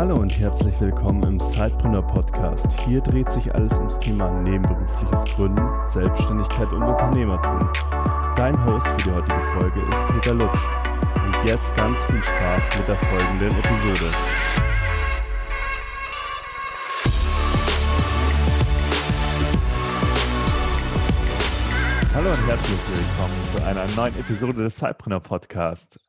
Hallo und herzlich willkommen im Sidepreneur Podcast. Hier dreht sich alles ums Thema nebenberufliches Gründen, Selbstständigkeit und Unternehmertum. Dein Host für die heutige Folge ist Peter Lutsch. Und jetzt ganz viel Spaß mit der folgenden Episode. Hallo und herzlich willkommen zu einer neuen Episode des Sidepreneur Podcast.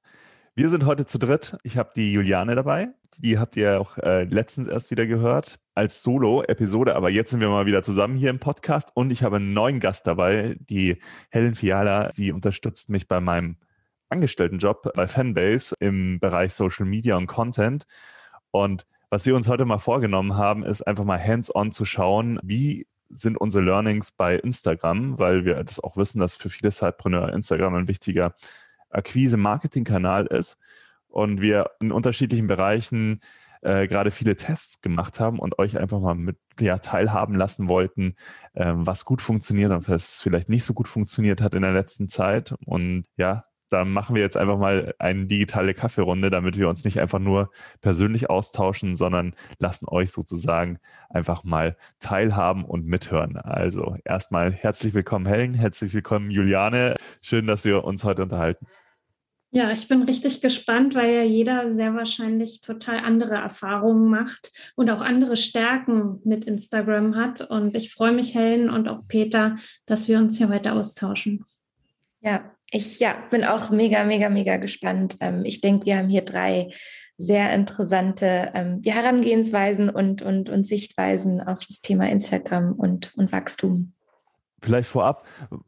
Wir sind heute zu dritt. Ich habe die Juliane dabei. Die habt ihr auch äh, letztens erst wieder gehört als Solo-Episode. Aber jetzt sind wir mal wieder zusammen hier im Podcast und ich habe einen neuen Gast dabei, die Helen Fiala. Sie unterstützt mich bei meinem Angestelltenjob bei Fanbase im Bereich Social Media und Content. Und was wir uns heute mal vorgenommen haben, ist einfach mal hands-on zu schauen, wie sind unsere Learnings bei Instagram, weil wir das auch wissen, dass für viele Sidepreneur Instagram ein wichtiger Akquise-Marketing-Kanal ist und wir in unterschiedlichen Bereichen äh, gerade viele Tests gemacht haben und euch einfach mal mit ja, teilhaben lassen wollten, äh, was gut funktioniert und was vielleicht nicht so gut funktioniert hat in der letzten Zeit. Und ja, da machen wir jetzt einfach mal eine digitale Kaffeerunde, damit wir uns nicht einfach nur persönlich austauschen, sondern lassen euch sozusagen einfach mal teilhaben und mithören. Also erstmal herzlich willkommen Helen, herzlich willkommen Juliane. Schön, dass wir uns heute unterhalten. Ja, ich bin richtig gespannt, weil ja jeder sehr wahrscheinlich total andere Erfahrungen macht und auch andere Stärken mit Instagram hat. Und ich freue mich, Helen und auch Peter, dass wir uns hier weiter austauschen. Ja, ich ja, bin auch mega, mega, mega gespannt. Ähm, ich denke, wir haben hier drei sehr interessante ähm, Herangehensweisen und, und, und Sichtweisen auf das Thema Instagram und, und Wachstum. Vielleicht vorab,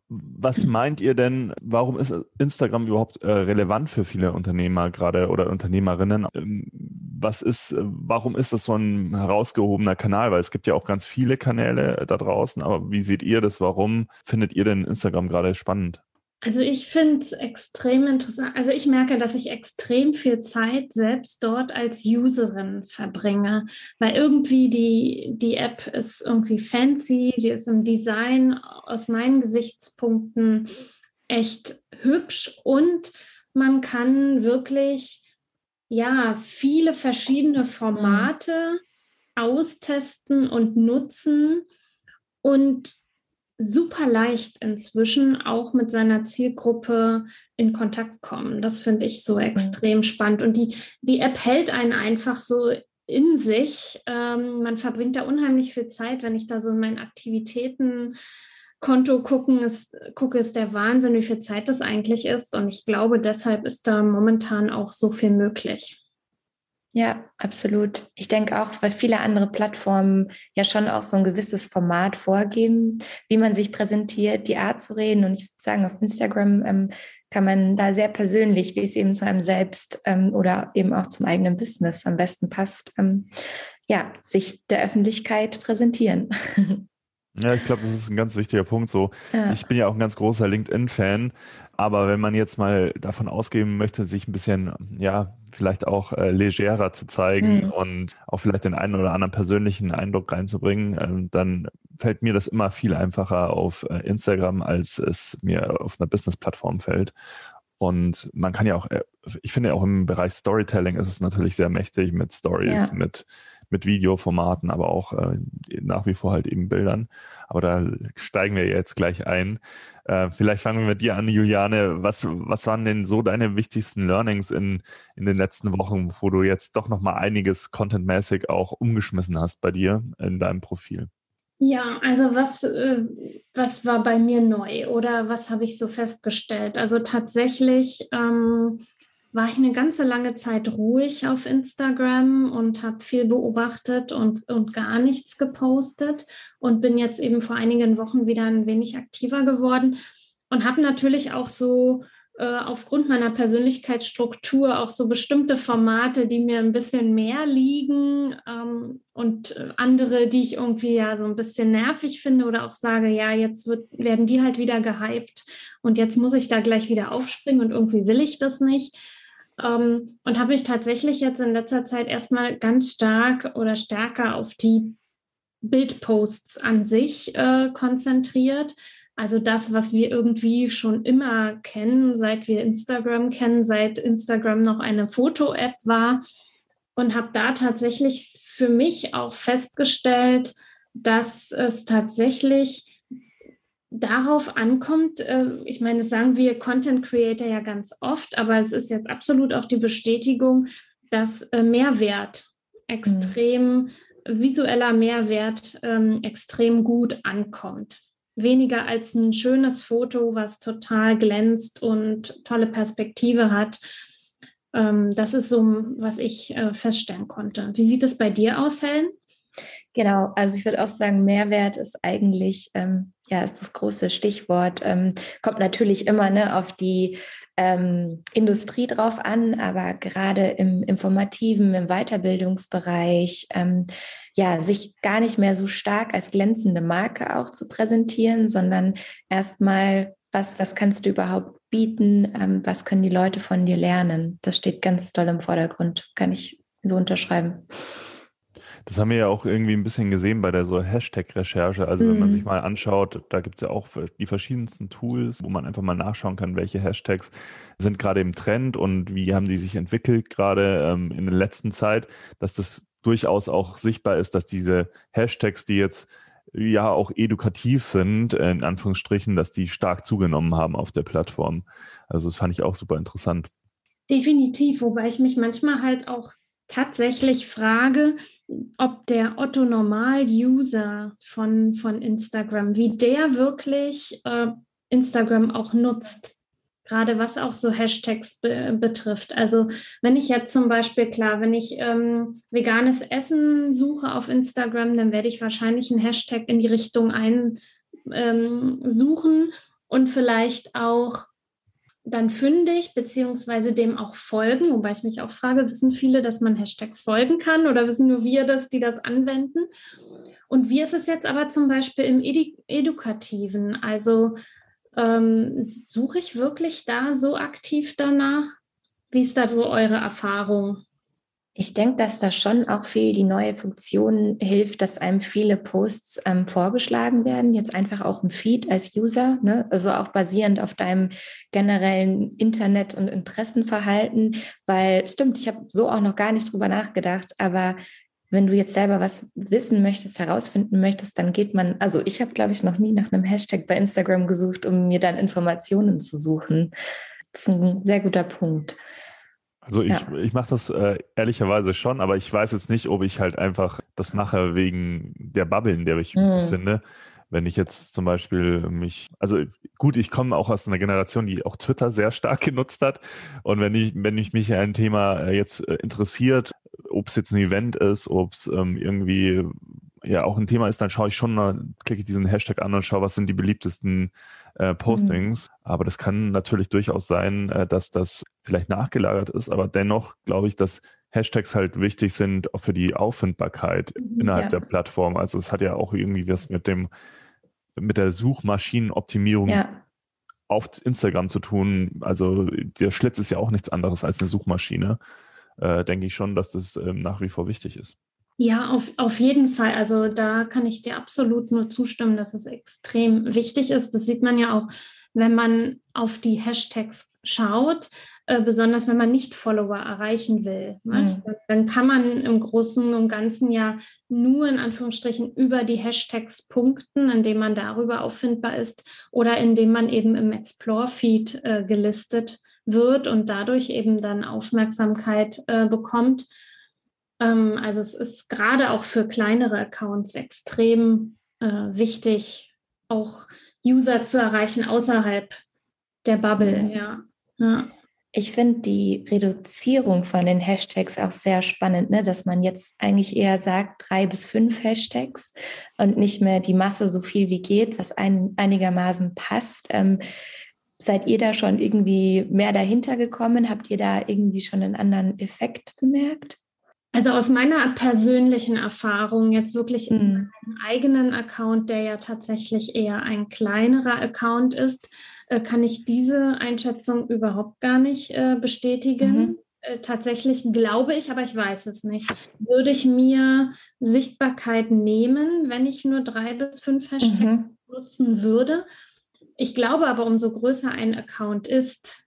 was meint ihr denn, warum ist Instagram überhaupt äh, relevant für viele Unternehmer gerade oder Unternehmerinnen? Ähm, was ist, warum ist das so ein herausgehobener Kanal? Weil es gibt ja auch ganz viele Kanäle da draußen, aber wie seht ihr das? Warum findet ihr denn Instagram gerade spannend? Also ich finde es extrem interessant. Also ich merke, dass ich extrem viel Zeit selbst dort als Userin verbringe, weil irgendwie die, die App ist irgendwie fancy, die ist im Design aus meinen Gesichtspunkten echt hübsch und man kann wirklich ja viele verschiedene Formate austesten und nutzen und super leicht inzwischen auch mit seiner Zielgruppe in Kontakt kommen. Das finde ich so extrem spannend. Und die, die App hält einen einfach so in sich. Ähm, man verbringt da unheimlich viel Zeit, wenn ich da so in meinen Aktivitäten Konto gucken, ist, gucke, ist der Wahnsinn, wie viel Zeit das eigentlich ist. Und ich glaube, deshalb ist da momentan auch so viel möglich. Ja, absolut. Ich denke auch, weil viele andere Plattformen ja schon auch so ein gewisses Format vorgeben, wie man sich präsentiert, die Art zu reden. Und ich würde sagen, auf Instagram ähm, kann man da sehr persönlich, wie es eben zu einem selbst ähm, oder eben auch zum eigenen Business am besten passt, ähm, ja, sich der Öffentlichkeit präsentieren. Ja, ich glaube, das ist ein ganz wichtiger Punkt. So, ja. ich bin ja auch ein ganz großer LinkedIn-Fan, aber wenn man jetzt mal davon ausgehen möchte, sich ein bisschen, ja, vielleicht auch äh, legerer zu zeigen mhm. und auch vielleicht den einen oder anderen persönlichen Eindruck reinzubringen, äh, dann fällt mir das immer viel einfacher auf äh, Instagram, als es mir auf einer Business-Plattform fällt. Und man kann ja auch, äh, ich finde ja auch im Bereich Storytelling ist es natürlich sehr mächtig mit Stories, ja. mit mit Videoformaten, aber auch äh, nach wie vor halt eben Bildern. Aber da steigen wir jetzt gleich ein. Äh, vielleicht fangen wir mit dir an, Juliane. Was, was waren denn so deine wichtigsten Learnings in, in den letzten Wochen, wo du jetzt doch nochmal einiges contentmäßig auch umgeschmissen hast bei dir in deinem Profil? Ja, also was, äh, was war bei mir neu oder was habe ich so festgestellt? Also tatsächlich ähm, war ich eine ganze lange Zeit ruhig auf Instagram und habe viel beobachtet und, und gar nichts gepostet und bin jetzt eben vor einigen Wochen wieder ein wenig aktiver geworden und habe natürlich auch so äh, aufgrund meiner Persönlichkeitsstruktur auch so bestimmte Formate, die mir ein bisschen mehr liegen ähm, und andere, die ich irgendwie ja so ein bisschen nervig finde oder auch sage, ja, jetzt wird, werden die halt wieder gehypt und jetzt muss ich da gleich wieder aufspringen und irgendwie will ich das nicht ähm, und habe mich tatsächlich jetzt in letzter Zeit erstmal ganz stark oder stärker auf die Bildposts an sich äh, konzentriert. Also das, was wir irgendwie schon immer kennen, seit wir Instagram kennen, seit Instagram noch eine Foto-App war. und habe da tatsächlich für mich auch festgestellt, dass es tatsächlich darauf ankommt, äh, ich meine, das sagen wir Content Creator ja ganz oft, aber es ist jetzt absolut auch die Bestätigung, dass äh, Mehrwert extrem, mhm. visueller Mehrwert ähm, extrem gut ankommt. Weniger als ein schönes Foto, was total glänzt und tolle Perspektive hat. Ähm, das ist so, was ich äh, feststellen konnte. Wie sieht es bei dir aus, Helen? Genau, also ich würde auch sagen, Mehrwert ist eigentlich, ähm, ja, ist das große Stichwort. Ähm, kommt natürlich immer ne, auf die ähm, Industrie drauf an, aber gerade im informativen, im Weiterbildungsbereich, ähm, ja, sich gar nicht mehr so stark als glänzende Marke auch zu präsentieren, sondern erstmal, was, was kannst du überhaupt bieten, ähm, was können die Leute von dir lernen? Das steht ganz toll im Vordergrund, kann ich so unterschreiben. Das haben wir ja auch irgendwie ein bisschen gesehen bei der so Hashtag-Recherche. Also wenn man sich mhm. mal anschaut, da gibt es ja auch die verschiedensten Tools, wo man einfach mal nachschauen kann, welche Hashtags sind gerade im Trend und wie haben die sich entwickelt gerade ähm, in der letzten Zeit, dass das durchaus auch sichtbar ist, dass diese Hashtags, die jetzt ja auch edukativ sind, in Anführungsstrichen, dass die stark zugenommen haben auf der Plattform. Also das fand ich auch super interessant. Definitiv, wobei ich mich manchmal halt auch tatsächlich frage, ob der Otto Normal-User von, von Instagram, wie der wirklich äh, Instagram auch nutzt. Gerade was auch so Hashtags be betrifft. Also wenn ich jetzt zum Beispiel, klar, wenn ich ähm, veganes Essen suche auf Instagram, dann werde ich wahrscheinlich einen Hashtag in die Richtung einsuchen ähm, und vielleicht auch dann fündig, beziehungsweise dem auch folgen, wobei ich mich auch frage, wissen viele, dass man Hashtags folgen kann oder wissen nur wir das, die das anwenden? Und wie ist es jetzt aber zum Beispiel im Edu Edukativen? Also ähm, suche ich wirklich da so aktiv danach? Wie ist da so eure Erfahrung? Ich denke, dass da schon auch viel die neue Funktion hilft, dass einem viele Posts ähm, vorgeschlagen werden, jetzt einfach auch im Feed als User, ne? also auch basierend auf deinem generellen Internet- und Interessenverhalten, weil stimmt, ich habe so auch noch gar nicht drüber nachgedacht, aber wenn du jetzt selber was wissen möchtest, herausfinden möchtest, dann geht man, also ich habe, glaube ich, noch nie nach einem Hashtag bei Instagram gesucht, um mir dann Informationen zu suchen. Das ist ein sehr guter Punkt. Also ich, ja. ich mache das äh, ehrlicherweise schon, aber ich weiß jetzt nicht, ob ich halt einfach das mache wegen der Bubble, in der ich mich mhm. befinde. Wenn ich jetzt zum Beispiel mich, also gut, ich komme auch aus einer Generation, die auch Twitter sehr stark genutzt hat. Und wenn ich, wenn ich mich ein Thema äh, jetzt äh, interessiert, ob es jetzt ein Event ist, ob es ähm, irgendwie ja auch ein Thema ist, dann schaue ich schon, klicke ich diesen Hashtag an und schaue, was sind die beliebtesten äh, Postings. Mhm. Aber das kann natürlich durchaus sein, äh, dass das vielleicht nachgelagert ist. Aber dennoch glaube ich, dass Hashtags halt wichtig sind auch für die Auffindbarkeit mhm, innerhalb ja. der Plattform. Also es hat ja auch irgendwie was mit dem, mit der Suchmaschinenoptimierung ja. auf Instagram zu tun. Also der Schlitz ist ja auch nichts anderes als eine Suchmaschine. Äh, denke ich schon, dass das ähm, nach wie vor wichtig ist. Ja, auf, auf jeden Fall. Also da kann ich dir absolut nur zustimmen, dass es extrem wichtig ist. Das sieht man ja auch, wenn man auf die Hashtags schaut, äh, besonders wenn man nicht Follower erreichen will. Mhm. Dann kann man im Großen und Ganzen ja nur in Anführungsstrichen über die Hashtags punkten, indem man darüber auffindbar ist oder indem man eben im Explore-Feed äh, gelistet wird und dadurch eben dann Aufmerksamkeit äh, bekommt. Ähm, also es ist gerade auch für kleinere Accounts extrem äh, wichtig, auch User zu erreichen außerhalb der Bubble, ja. ja. Ich finde die Reduzierung von den Hashtags auch sehr spannend, ne? dass man jetzt eigentlich eher sagt, drei bis fünf Hashtags und nicht mehr die Masse so viel wie geht, was ein, einigermaßen passt. Ähm, seid ihr da schon irgendwie mehr dahinter gekommen? Habt ihr da irgendwie schon einen anderen Effekt bemerkt? Also aus meiner persönlichen Erfahrung, jetzt wirklich mhm. in meinem eigenen Account, der ja tatsächlich eher ein kleinerer Account ist, äh, kann ich diese Einschätzung überhaupt gar nicht äh, bestätigen. Mhm. Äh, tatsächlich glaube ich, aber ich weiß es nicht, würde ich mir Sichtbarkeit nehmen, wenn ich nur drei bis fünf Hashtags mhm. nutzen würde. Ich glaube aber, umso größer ein Account ist,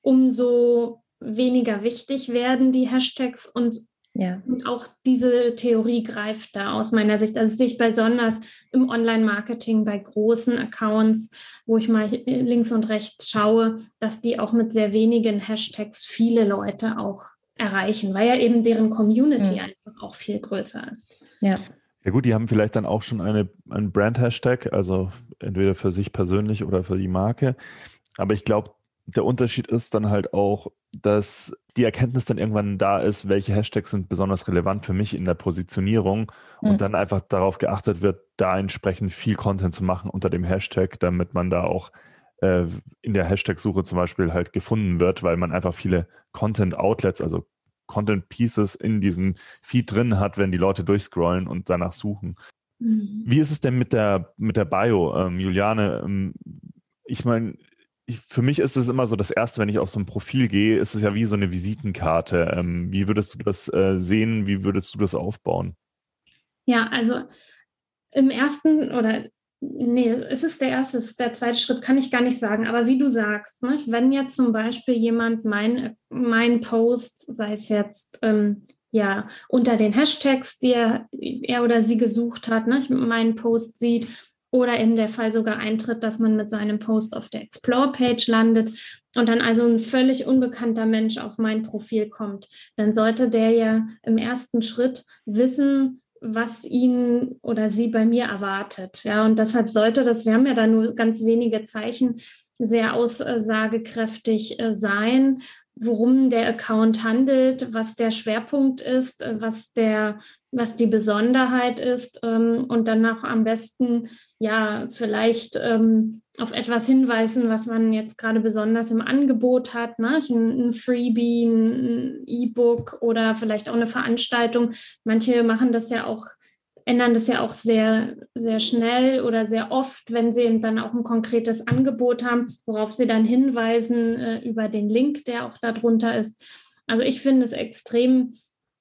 umso weniger wichtig werden die Hashtags und Ja. Und auch diese Theorie greift da aus meiner Sicht. Also sehe ich besonders im Online-Marketing bei großen Accounts, wo ich mal links und rechts schaue, dass die auch mit sehr wenigen Hashtags viele Leute auch erreichen, weil ja eben deren Community mhm. einfach auch viel größer ist. Ja. Ja gut, die haben vielleicht dann auch schon eine, einen Brand-Hashtag, also entweder für sich persönlich oder für die Marke. Aber ich glaube, der Unterschied ist dann halt auch, dass die Erkenntnis dann irgendwann da ist, welche Hashtags sind besonders relevant für mich in der Positionierung mhm. und dann einfach darauf geachtet wird, da entsprechend viel Content zu machen unter dem Hashtag, damit man da auch äh, in der Hashtag-Suche zum Beispiel halt gefunden wird, weil man einfach viele Content-Outlets, also Content-Pieces in diesem Feed drin hat, wenn die Leute durchscrollen und danach suchen. Mhm. Wie ist es denn mit der, mit der Bio, ähm, Juliane? Ähm, ich meine, für mich ist es immer so, das erste, wenn ich auf so ein Profil gehe, ist es ja wie so eine Visitenkarte. Ähm, wie würdest du das äh, sehen? Wie würdest du das aufbauen? Ja, also im ersten oder nee, es ist der erste, es ist der zweite Schritt, kann ich gar nicht sagen. Aber wie du sagst, ne, wenn jetzt zum Beispiel jemand mein, mein Post, sei es jetzt ähm, ja unter den Hashtags, die er, er oder sie gesucht hat, ne, meinen Post sieht oder in der Fall sogar eintritt, dass man mit seinem Post auf der Explore-Page landet und dann also ein völlig unbekannter Mensch auf mein Profil kommt, dann sollte der ja im ersten Schritt wissen, was ihn oder sie bei mir erwartet. Ja, und deshalb sollte das, wir haben ja da nur ganz wenige Zeichen, sehr aussagekräftig äh, sein, worum der Account handelt, was der Schwerpunkt ist, äh, was der, was die Besonderheit ist ähm, und dann auch am besten ja vielleicht ähm, auf etwas hinweisen, was man jetzt gerade besonders im Angebot hat, ne? ein, ein Freebie, ein E-Book oder vielleicht auch eine Veranstaltung. Manche machen das ja auch, ändern das ja auch sehr, sehr schnell oder sehr oft, wenn sie eben dann auch ein konkretes Angebot haben, worauf sie dann hinweisen äh, über den Link, der auch darunter ist. Also ich finde es extrem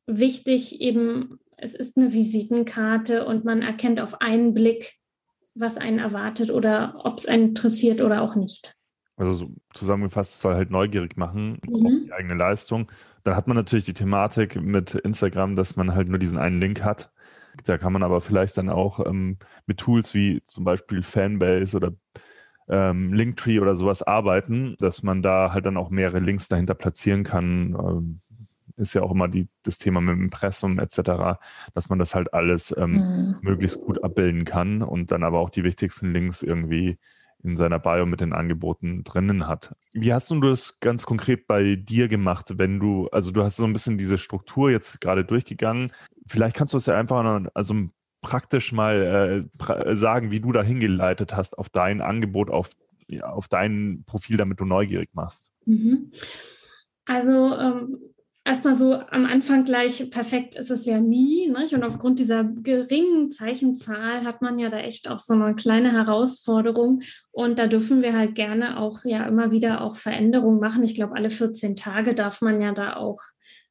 wichtig, eben, es ist eine Visitenkarte und man erkennt auf einen Blick, was einen erwartet oder ob es einen interessiert oder auch nicht. Also so zusammengefasst, es soll halt neugierig machen mhm. auf die eigene Leistung. Dann hat man natürlich die Thematik mit Instagram, dass man halt nur diesen einen Link hat. Da kann man aber vielleicht dann auch ähm, mit Tools wie zum Beispiel Fanbase oder ähm, Linktree oder sowas arbeiten, dass man da halt dann auch mehrere Links dahinter platzieren kann. Ähm, ist ja auch immer die, das Thema mit dem Impressum etc., dass man das halt alles ähm, mhm. möglichst gut abbilden kann und dann aber auch die wichtigsten Links irgendwie in seiner Bio mit den Angeboten drinnen hat. Wie hast du das ganz konkret bei dir gemacht, wenn du, also du hast so ein bisschen diese Struktur jetzt gerade durchgegangen. Vielleicht kannst du es ja einfach noch, also praktisch mal äh, pra sagen, wie du da hingeleitet hast auf dein Angebot, auf, ja, auf dein Profil, damit du neugierig machst. Mhm. Also ähm, erstmal so am Anfang gleich perfekt ist es ja nie. Nicht? Und aufgrund dieser geringen Zeichenzahl hat man ja da echt auch so eine kleine Herausforderung. Und da dürfen wir halt gerne auch ja immer wieder auch Veränderungen machen. Ich glaube, alle 14 Tage darf man ja da auch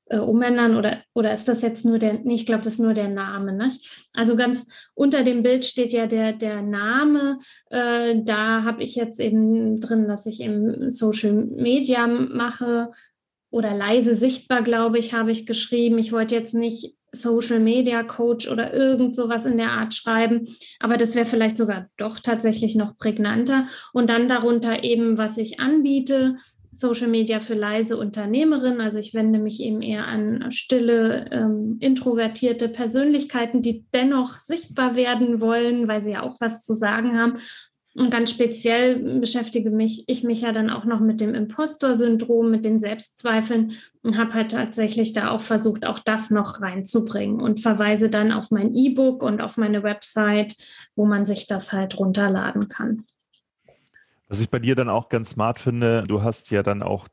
äh, umändern oder, oder ist das jetzt nur der, nee, ich glaube, das ist nur der Name. Nicht? Also ganz unter dem Bild steht ja der, der Name. Äh, da habe ich jetzt eben drin, dass ich eben Social Media mache, oder leise sichtbar, glaube ich, habe ich geschrieben. Ich wollte jetzt nicht Social Media Coach oder irgend sowas in der Art schreiben, aber das wäre vielleicht sogar doch tatsächlich noch prägnanter. Und dann darunter eben, was ich anbiete. Social Media für leise Unternehmerinnen. Also ich wende mich eben eher an stille, ähm, introvertierte Persönlichkeiten, die dennoch sichtbar werden wollen, weil sie ja auch was zu sagen haben und ganz speziell beschäftige mich ich mich ja dann auch noch mit dem Impostor-Syndrom, mit den Selbstzweifeln und habe halt tatsächlich da auch versucht, auch das noch reinzubringen und verweise dann auf mein E-Book und auf meine Website, wo man sich das halt runterladen kann. Was ich bei dir dann auch ganz smart finde, du hast ja dann auch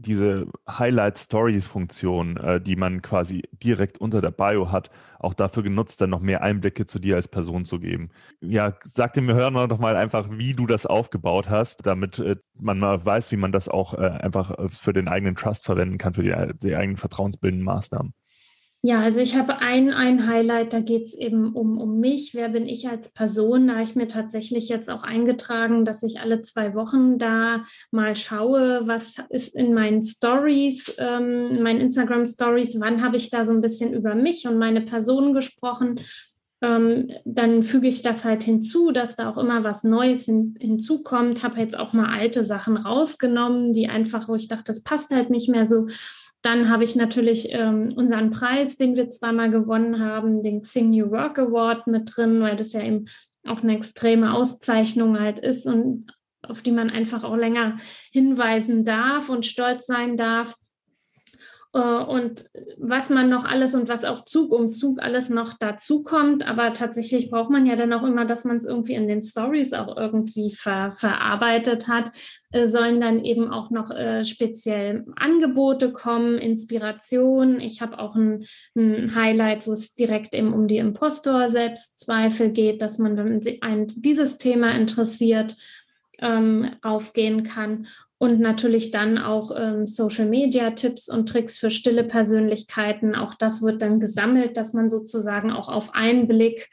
diese Highlight-Story-Funktion, äh, die man quasi direkt unter der Bio hat, auch dafür genutzt, dann noch mehr Einblicke zu dir als Person zu geben. Ja, sag dem Hörer doch mal einfach, wie du das aufgebaut hast, damit äh, man mal weiß, wie man das auch äh, einfach äh, für den eigenen Trust verwenden kann, für die, die eigenen vertrauensbildenden Maßnahmen. Ja, also ich habe ein, ein Highlight, da geht es eben um, um mich. Wer bin ich als Person? Da habe ich mir tatsächlich jetzt auch eingetragen, dass ich alle zwei Wochen da mal schaue, was ist in meinen Stories, ähm, in meinen Instagram Stories, wann habe ich da so ein bisschen über mich und meine Person gesprochen. Ähm, dann füge ich das halt hinzu, dass da auch immer was Neues hin, hinzukommt. Habe jetzt auch mal alte Sachen rausgenommen, die einfach, wo ich dachte, das passt halt nicht mehr so. Dann habe ich natürlich ähm, unseren Preis, den wir zweimal gewonnen haben, den Xing New Work Award mit drin, weil das ja eben auch eine extreme Auszeichnung halt ist und auf die man einfach auch länger hinweisen darf und stolz sein darf. Äh, und was man noch alles und was auch Zug um Zug alles noch dazu kommt. Aber tatsächlich braucht man ja dann auch immer, dass man es irgendwie in den Stories auch irgendwie ver verarbeitet hat, äh, sollen dann eben auch noch äh, speziell Angebote kommen, Inspiration. Ich habe auch ein, ein Highlight, wo es direkt eben um die Impostor-Selbstzweifel geht, dass man, wenn ein dieses Thema interessiert, ähm, raufgehen kann und natürlich dann auch ähm, Social-Media-Tipps und Tricks für stille Persönlichkeiten. Auch das wird dann gesammelt, dass man sozusagen auch auf einen Blick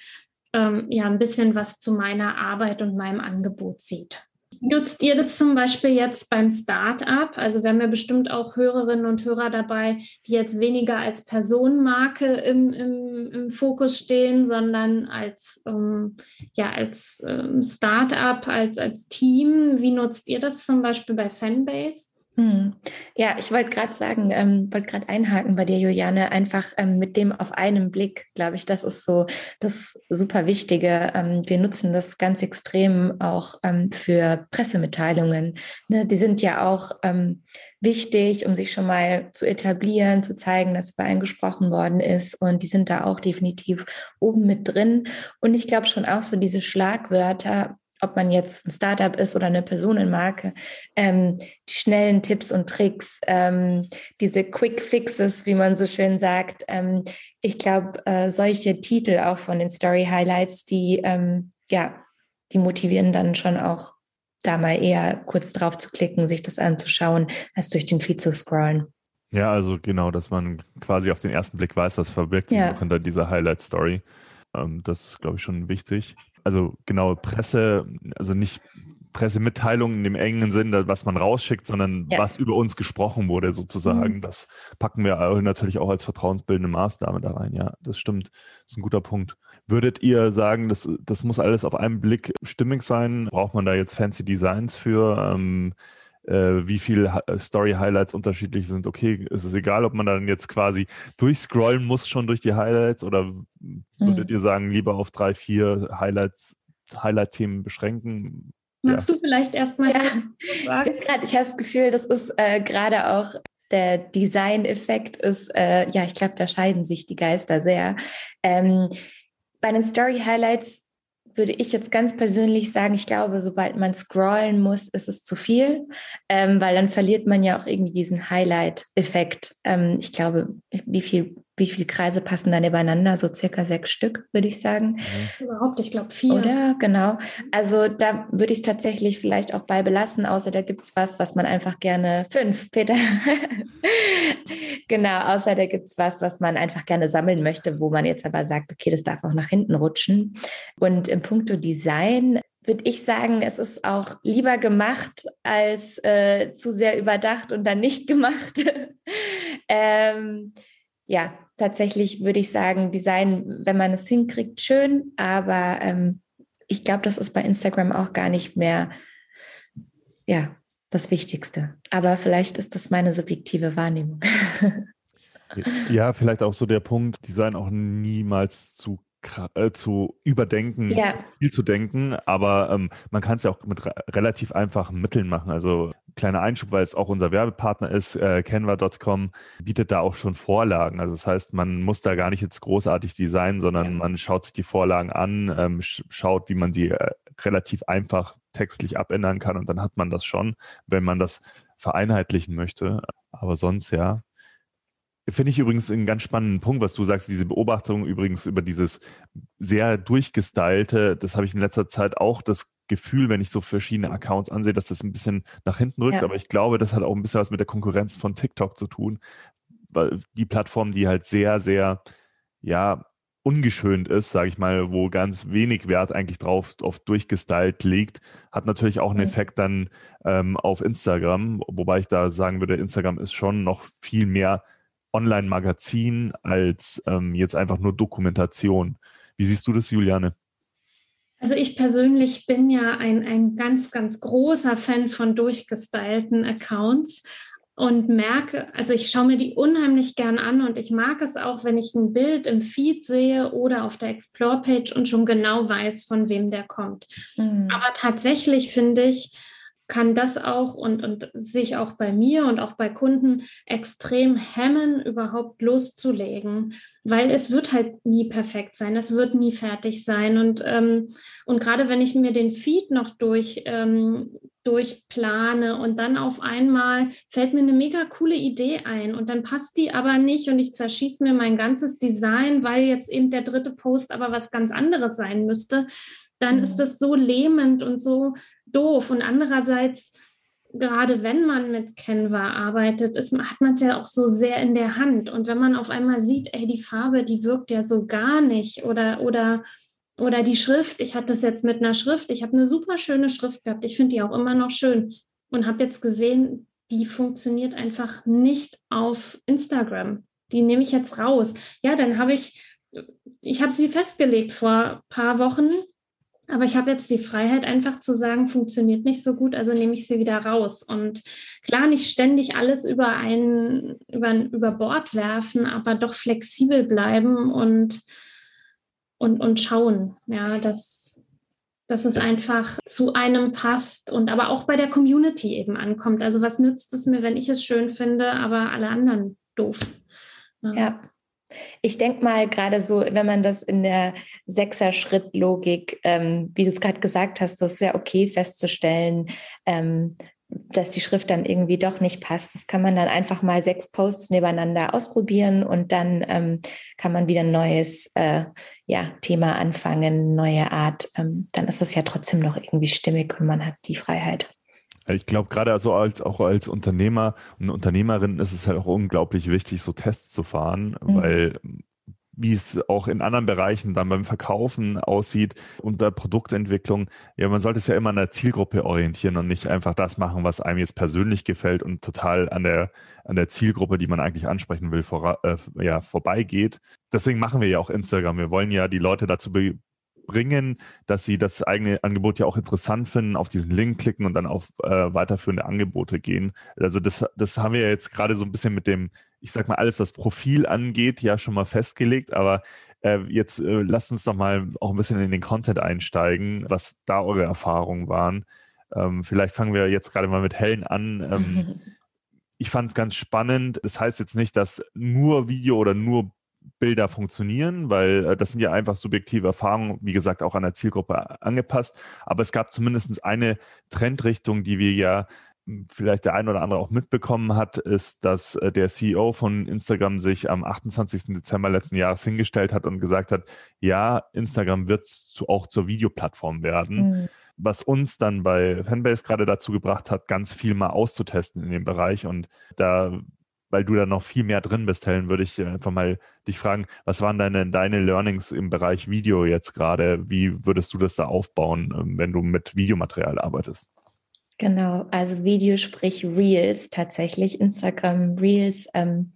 ähm, ja ein bisschen was zu meiner Arbeit und meinem Angebot sieht. Nutzt ihr das zum Beispiel jetzt beim Start-up? Also wir haben ja bestimmt auch Hörerinnen und Hörer dabei, die jetzt weniger als Personenmarke im, im, im Fokus stehen, sondern als, ähm, ja, als ähm, Start-up, als, als Team. Wie nutzt ihr das zum Beispiel bei Fanbase? Hm. Ja, ich wollte gerade sagen, ähm, wollte gerade einhaken bei dir, Juliane, einfach ähm, mit dem auf einen Blick, glaube ich, das ist so das super Wichtige. Ähm, wir nutzen das ganz extrem auch ähm, für Pressemitteilungen. Ne? Die sind ja auch ähm, wichtig, um sich schon mal zu etablieren, zu zeigen, dass über einen gesprochen worden ist. Und die sind da auch definitiv oben mit drin. Und ich glaube schon auch so diese Schlagwörter, ob man jetzt ein Startup ist oder eine Personenmarke, ähm, die schnellen Tipps und Tricks, ähm, diese Quick Fixes, wie man so schön sagt. Ähm, ich glaube, äh, solche Titel auch von den Story Highlights, die, ähm, ja, die motivieren dann schon auch, da mal eher kurz drauf zu klicken, sich das anzuschauen, als durch den Feed zu scrollen. Ja, also genau, dass man quasi auf den ersten Blick weiß, was verbirgt sich ja. noch hinter dieser Highlight-Story. Ähm, das ist, glaube ich, schon wichtig also genau Presse, also nicht Pressemitteilungen in dem engen Sinn, was man rausschickt, sondern ja. was über uns gesprochen wurde, sozusagen. Mhm. Das packen wir natürlich auch als vertrauensbildende Maßnahme da rein. Ja, das stimmt. Das ist ein guter Punkt. Würdet ihr sagen, das, das muss alles auf einen Blick stimmig sein? Braucht man da jetzt fancy Designs für? Ähm, äh, wie viele Story-Highlights unterschiedlich sind. Okay, ist es egal, ob man dann jetzt quasi durchscrollen muss schon durch die Highlights oder würdet mhm. ihr sagen, lieber auf drei, vier Highlights, Highlight-Themen beschränken? Magst ja. du vielleicht erstmal ja. sagen? Ich, grad, ich habe das Gefühl, das ist äh, gerade auch der Design-Effekt ist, äh, ja, ich glaube, da scheiden sich die Geister sehr. Ähm, bei den Story-Highlights würde ich jetzt ganz persönlich sagen, ich glaube, sobald man scrollen muss, ist es zu viel, ähm, weil dann verliert man ja auch irgendwie diesen Highlight-Effekt. Ähm, ich glaube, wie viel wie viele Kreise passen da nebeneinander? So circa sechs Stück, würde ich sagen. Mhm. Überhaupt, ich glaube vier. Oder? Genau. Also da würde ich es tatsächlich vielleicht auch bei belassen, außer da gibt es was, was man einfach gerne, fünf, Peter. genau, außer da gibt es was, was man einfach gerne sammeln möchte, wo man jetzt aber sagt, okay, das darf auch nach hinten rutschen. Und im Punkto Design würde ich sagen, es ist auch lieber gemacht als äh, zu sehr überdacht und dann nicht gemacht. ähm, ja, tatsächlich würde ich sagen, Design, wenn man es hinkriegt, schön, aber ähm, ich glaube, das ist bei Instagram auch gar nicht mehr, ja, das Wichtigste. Aber vielleicht ist das meine subjektive Wahrnehmung. ja, vielleicht auch so der Punkt, Design auch niemals zu äh, zu überdenken, ja. zu viel zu denken, aber ähm, man kann es ja auch mit relativ einfachen Mitteln machen. Also kleiner Einschub, weil es auch unser Werbepartner ist, äh, Canva.com bietet da auch schon Vorlagen. Also das heißt, man muss da gar nicht jetzt großartig designen, sondern ja. man schaut sich die Vorlagen an, ähm, schaut, wie man sie äh, relativ einfach textlich abändern kann und dann hat man das schon, wenn man das vereinheitlichen möchte. Aber sonst ja, Finde ich übrigens einen ganz spannenden Punkt, was du sagst, diese Beobachtung übrigens über dieses sehr durchgestylte, das habe ich in letzter Zeit auch das Gefühl, wenn ich so verschiedene Accounts ansehe, dass das ein bisschen nach hinten rückt. Ja. Aber ich glaube, das hat auch ein bisschen was mit der Konkurrenz von TikTok zu tun, die Plattform, die halt sehr, sehr, ja, ungeschönt ist, sage ich mal, wo ganz wenig Wert eigentlich drauf auf durchgestylt liegt, hat natürlich auch einen mhm. Effekt dann ähm, auf Instagram, wobei ich da sagen würde, Instagram ist schon noch viel mehr Online-Magazin als ähm, jetzt einfach nur Dokumentation. Wie siehst du das, Juliane? Also ich persönlich bin ja ein, ein ganz, ganz großer Fan von durchgestylten Accounts und merke, also ich schaue mir die unheimlich gern an und ich mag es auch, wenn ich ein Bild im Feed sehe oder auf der Explore-Page und schon genau weiß, von wem der kommt. Mhm. Aber tatsächlich finde ich, kann das auch und, und sich auch bei mir und auch bei Kunden extrem hemmen, überhaupt loszulegen, weil es wird halt nie perfekt sein, es wird nie fertig sein. Und, ähm, und gerade wenn ich mir den Feed noch durch, ähm, durchplane und dann auf einmal fällt mir eine mega coole Idee ein und dann passt die aber nicht und ich zerschieße mir mein ganzes Design, weil jetzt eben der dritte Post aber was ganz anderes sein müsste, dann ist mhm. das so lähmend und so doof. Und andererseits, gerade wenn man mit Canva arbeitet, ist, hat man es ja auch so sehr in der Hand. Und wenn man auf einmal sieht, ey, die Farbe, die wirkt ja so gar nicht oder, oder, oder die Schrift, ich hatte das jetzt mit einer Schrift, ich habe eine super schöne Schrift gehabt, ich finde die auch immer noch schön und habe jetzt gesehen, die funktioniert einfach nicht auf Instagram. Die nehme ich jetzt raus. Ja, dann habe ich, ich habe sie festgelegt vor ein paar Wochen aber ich habe jetzt die Freiheit, einfach zu sagen, funktioniert nicht so gut, also nehme ich sie wieder raus. Und klar, nicht ständig alles über, ein, über, über Bord werfen, aber doch flexibel bleiben und, und, und schauen, ja, dass, dass es einfach zu einem passt und aber auch bei der Community eben ankommt. Also was nützt es mir, wenn ich es schön finde, aber alle anderen doof? ja. ja. Ich denke mal, gerade so, wenn man das in der Sechser-Schritt-Logik, ähm, wie du es gerade gesagt hast, das ist ja okay festzustellen, ähm, dass die Schrift dann irgendwie doch nicht passt. Das kann man dann einfach mal sechs Posts nebeneinander ausprobieren und dann ähm, kann man wieder ein neues äh, ja, Thema anfangen, neue Art. Ähm, dann ist das ja trotzdem noch irgendwie stimmig und man hat die Freiheit. Ich glaube, gerade also als auch als Unternehmer und Unternehmerin ist es halt auch unglaublich wichtig, so Tests zu fahren, mhm. weil wie es auch in anderen Bereichen dann beim Verkaufen aussieht und bei Produktentwicklung, ja, man sollte es ja immer an der Zielgruppe orientieren und nicht einfach das machen, was einem jetzt persönlich gefällt und total an der, an der Zielgruppe, die man eigentlich ansprechen will, vor, äh, ja, vorbeigeht. Deswegen machen wir ja auch Instagram. Wir wollen ja die Leute dazu bringen, dass sie das eigene Angebot ja auch interessant finden, auf diesen Link klicken und dann auf äh, weiterführende Angebote gehen. Also das, das haben wir ja jetzt gerade so ein bisschen mit dem, ich sag mal, alles, was Profil angeht, ja schon mal festgelegt, aber äh, jetzt äh, lasst uns doch mal auch ein bisschen in den Content einsteigen, was da eure Erfahrungen waren. Ähm, vielleicht fangen wir jetzt gerade mal mit Helen an. Ähm, ich fand es ganz spannend. Das heißt jetzt nicht, dass nur Video oder nur Bilder funktionieren, weil äh, das sind ja einfach subjektive Erfahrungen, wie gesagt, auch an der Zielgruppe angepasst. Aber es gab zumindest eine Trendrichtung, die wir ja hm, vielleicht der ein oder andere auch mitbekommen hat, ist, dass äh, der CEO von Instagram sich am 28. Dezember letzten Jahres hingestellt hat und gesagt hat, ja, Instagram wird zu, auch zur Videoplattform werden. Mhm. Was uns dann bei Fanbase gerade dazu gebracht hat, ganz viel mal auszutesten in dem Bereich. Und da weil du da noch viel mehr drin bist, Helen, würde ich einfach mal dich fragen, was waren deine, deine Learnings im Bereich Video jetzt gerade? Wie würdest du das da aufbauen, ähm, wenn du mit Videomaterial arbeitest? Genau, also Video, sprich Reels tatsächlich, Instagram Reels. Ähm,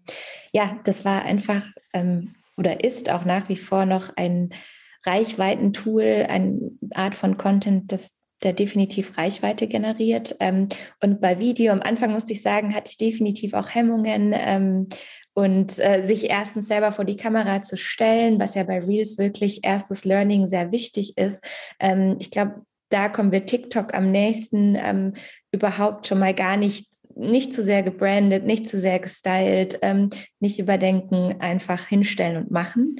ja, das war einfach ähm, oder ist auch nach wie vor noch ein Reichweiten-Tool, eine Art von Content, das der definitiv Reichweite generiert. Ähm, und bei Video am Anfang musste ich sagen, hatte ich definitiv auch Hemmungen. Ähm, und äh, sich erstens selber vor die Kamera zu stellen, was ja bei Reels wirklich erstes Learning sehr wichtig ist. Ähm, ich glaube, da kommen wir TikTok am nächsten überhaupt schon mal gar nicht, nicht zu sehr gebrandet, nicht zu sehr gestylt, nicht überdenken, einfach hinstellen und machen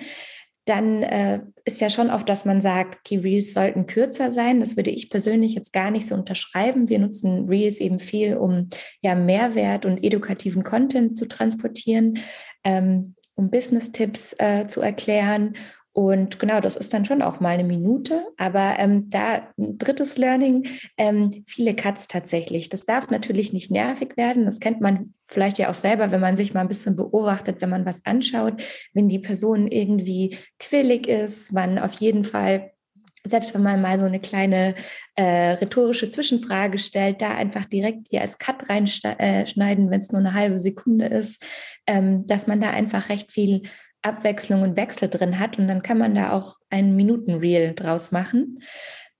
dann äh, ist ja schon oft, dass man sagt, okay, Reels sollten kürzer sein. Das würde ich persönlich jetzt gar nicht so unterschreiben. Wir nutzen Reels eben viel, um ja Mehrwert und edukativen Content zu transportieren, ähm, um Business-Tipps äh, zu erklären Und genau, das ist dann schon auch mal eine Minute. Aber ähm, da drittes Learning, ähm, viele Cuts tatsächlich. Das darf natürlich nicht nervig werden. Das kennt man vielleicht ja auch selber, wenn man sich mal ein bisschen beobachtet, wenn man was anschaut, wenn die Person irgendwie quillig ist, man auf jeden Fall selbst wenn man mal so eine kleine äh, rhetorische Zwischenfrage stellt, da einfach direkt hier als Cut reinschneiden, äh, wenn es nur eine halbe Sekunde ist, ähm, dass man da einfach recht viel Abwechslung und Wechsel drin hat und dann kann man da auch ein Minutenreel draus machen.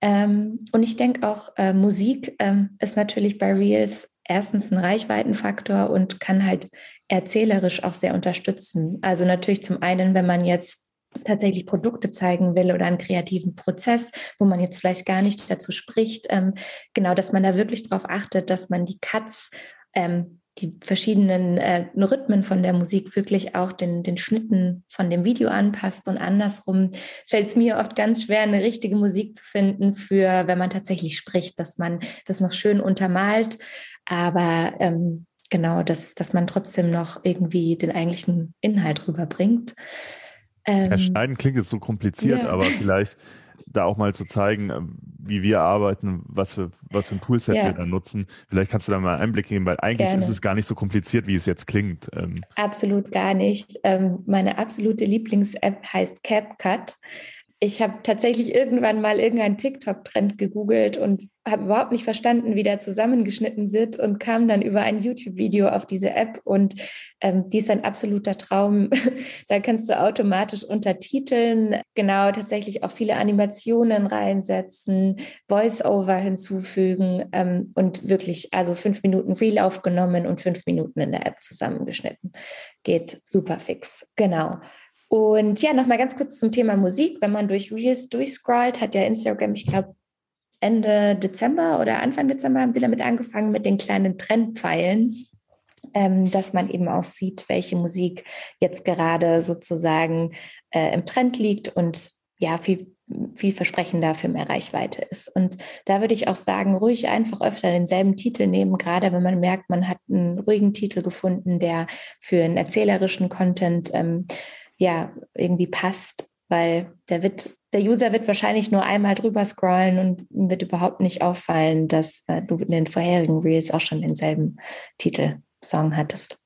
Ähm, und ich denke auch, äh, Musik ähm, ist natürlich bei Reels erstens ein Reichweitenfaktor und kann halt erzählerisch auch sehr unterstützen. Also natürlich zum einen, wenn man jetzt tatsächlich Produkte zeigen will oder einen kreativen Prozess, wo man jetzt vielleicht gar nicht dazu spricht, ähm, genau, dass man da wirklich darauf achtet, dass man die Cuts ähm, die verschiedenen äh, Rhythmen von der Musik wirklich auch den, den Schnitten von dem Video anpasst. Und andersrum fällt es mir oft ganz schwer, eine richtige Musik zu finden für, wenn man tatsächlich spricht, dass man das noch schön untermalt, aber ähm, genau, dass, dass man trotzdem noch irgendwie den eigentlichen Inhalt rüberbringt. Ähm, ja, schneiden klingt jetzt so kompliziert, ja. aber vielleicht da auch mal zu zeigen, äh, wie wir arbeiten, was für, was für ein Toolset ja. wir da nutzen. Vielleicht kannst du da mal einen Einblick geben, weil eigentlich Gerne. ist es gar nicht so kompliziert, wie es jetzt klingt. Ähm, Absolut gar nicht. Ähm, meine absolute Lieblings-App heißt CapCut ich habe tatsächlich irgendwann mal irgendeinen TikTok-Trend gegoogelt und habe überhaupt nicht verstanden, wie der zusammengeschnitten wird und kam dann über ein YouTube-Video auf diese App und ähm, die ist ein absoluter Traum. da kannst du automatisch untertiteln, genau tatsächlich auch viele Animationen reinsetzen, Voice-Over hinzufügen ähm, und wirklich also fünf Minuten Reel aufgenommen und fünf Minuten in der App zusammengeschnitten. Geht super fix. Genau. Und ja, nochmal ganz kurz zum Thema Musik. Wenn man durch Reels durchscrollt, hat ja Instagram, ich glaube, Ende Dezember oder Anfang Dezember haben sie damit angefangen mit den kleinen Trendpfeilen, ähm, dass man eben auch sieht, welche Musik jetzt gerade sozusagen äh, im Trend liegt und ja, viel vielversprechender für mehr Reichweite ist. Und da würde ich auch sagen, ruhig einfach öfter denselben Titel nehmen, gerade wenn man merkt, man hat einen ruhigen Titel gefunden, der für einen erzählerischen Content ähm, ja irgendwie passt, weil der wird, der User wird wahrscheinlich nur einmal drüber scrollen und wird überhaupt nicht auffallen, dass äh, du in den vorherigen Reels auch schon denselben Titelsong hattest.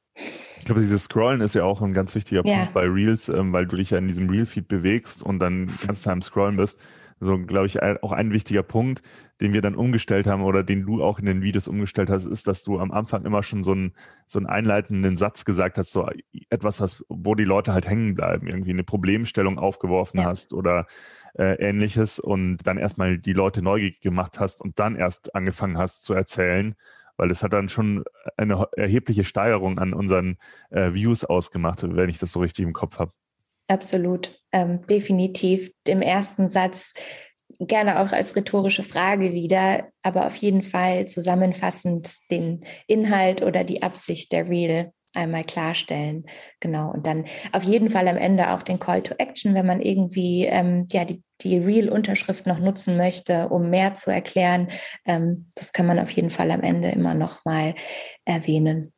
Ich glaube, dieses Scrollen ist ja auch ein ganz wichtiger ja. Punkt bei Reels, ähm, weil du dich ja in diesem Reel-Feed bewegst und dann ganz am Scrollen bist so, glaube ich, auch ein wichtiger Punkt, den wir dann umgestellt haben oder den du auch in den Videos umgestellt hast, ist, dass du am Anfang immer schon so einen, so einen einleitenden Satz gesagt hast, so etwas, was, wo die Leute halt hängen bleiben, irgendwie eine Problemstellung aufgeworfen ja. hast oder äh, ähnliches und dann erstmal die Leute neugierig gemacht hast und dann erst angefangen hast zu erzählen weil es hat dann schon eine erhebliche Steigerung an unseren äh, Views ausgemacht, wenn ich das so richtig im Kopf habe. Absolut, ähm, definitiv. Im ersten Satz gerne auch als rhetorische Frage wieder, aber auf jeden Fall zusammenfassend den Inhalt oder die Absicht der Reel einmal klarstellen. Genau. Und dann auf jeden Fall am Ende auch den Call to Action, wenn man irgendwie ähm, ja, die, die Real-Unterschrift noch nutzen möchte, um mehr zu erklären. Ähm, das kann man auf jeden Fall am Ende immer noch mal erwähnen.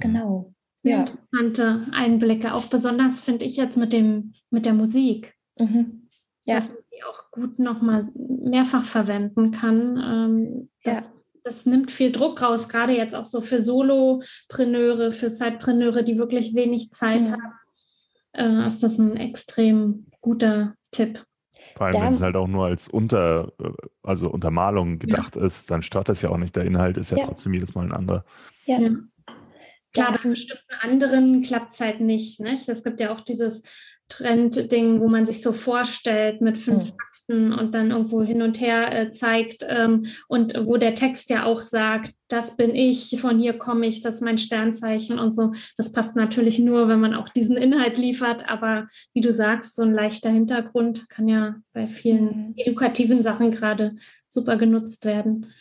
Genau ja. interessante Einblicke. Auch besonders finde ich jetzt mit dem mit der Musik, mhm. ja. dass man die auch gut nochmal mehrfach verwenden kann. Ähm, das, ja. das nimmt viel Druck raus, gerade jetzt auch so für Solopreneure, für Sidepreneure, die wirklich wenig Zeit ja. haben. Äh, ist das ein extrem guter Tipp. Vor allem, wenn es halt auch nur als Unter, äh, also Untermalung gedacht ja. ist, dann stört das ja auch nicht. Der Inhalt ist ja, ja. trotzdem jedes Mal ein anderer. Ja. Ja. Klar, bei bestimmten anderen klappt es halt nicht. nicht. Es gibt ja auch dieses Trend-Ding, wo man sich so vorstellt mit fünf mhm. Fakten und dann irgendwo hin und her äh, zeigt ähm, und wo der Text ja auch sagt, das bin ich, von hier komme ich, das ist mein Sternzeichen und so. Das passt natürlich nur, wenn man auch diesen Inhalt liefert, aber wie du sagst, so ein leichter Hintergrund kann ja bei vielen mhm. edukativen Sachen gerade super genutzt werden.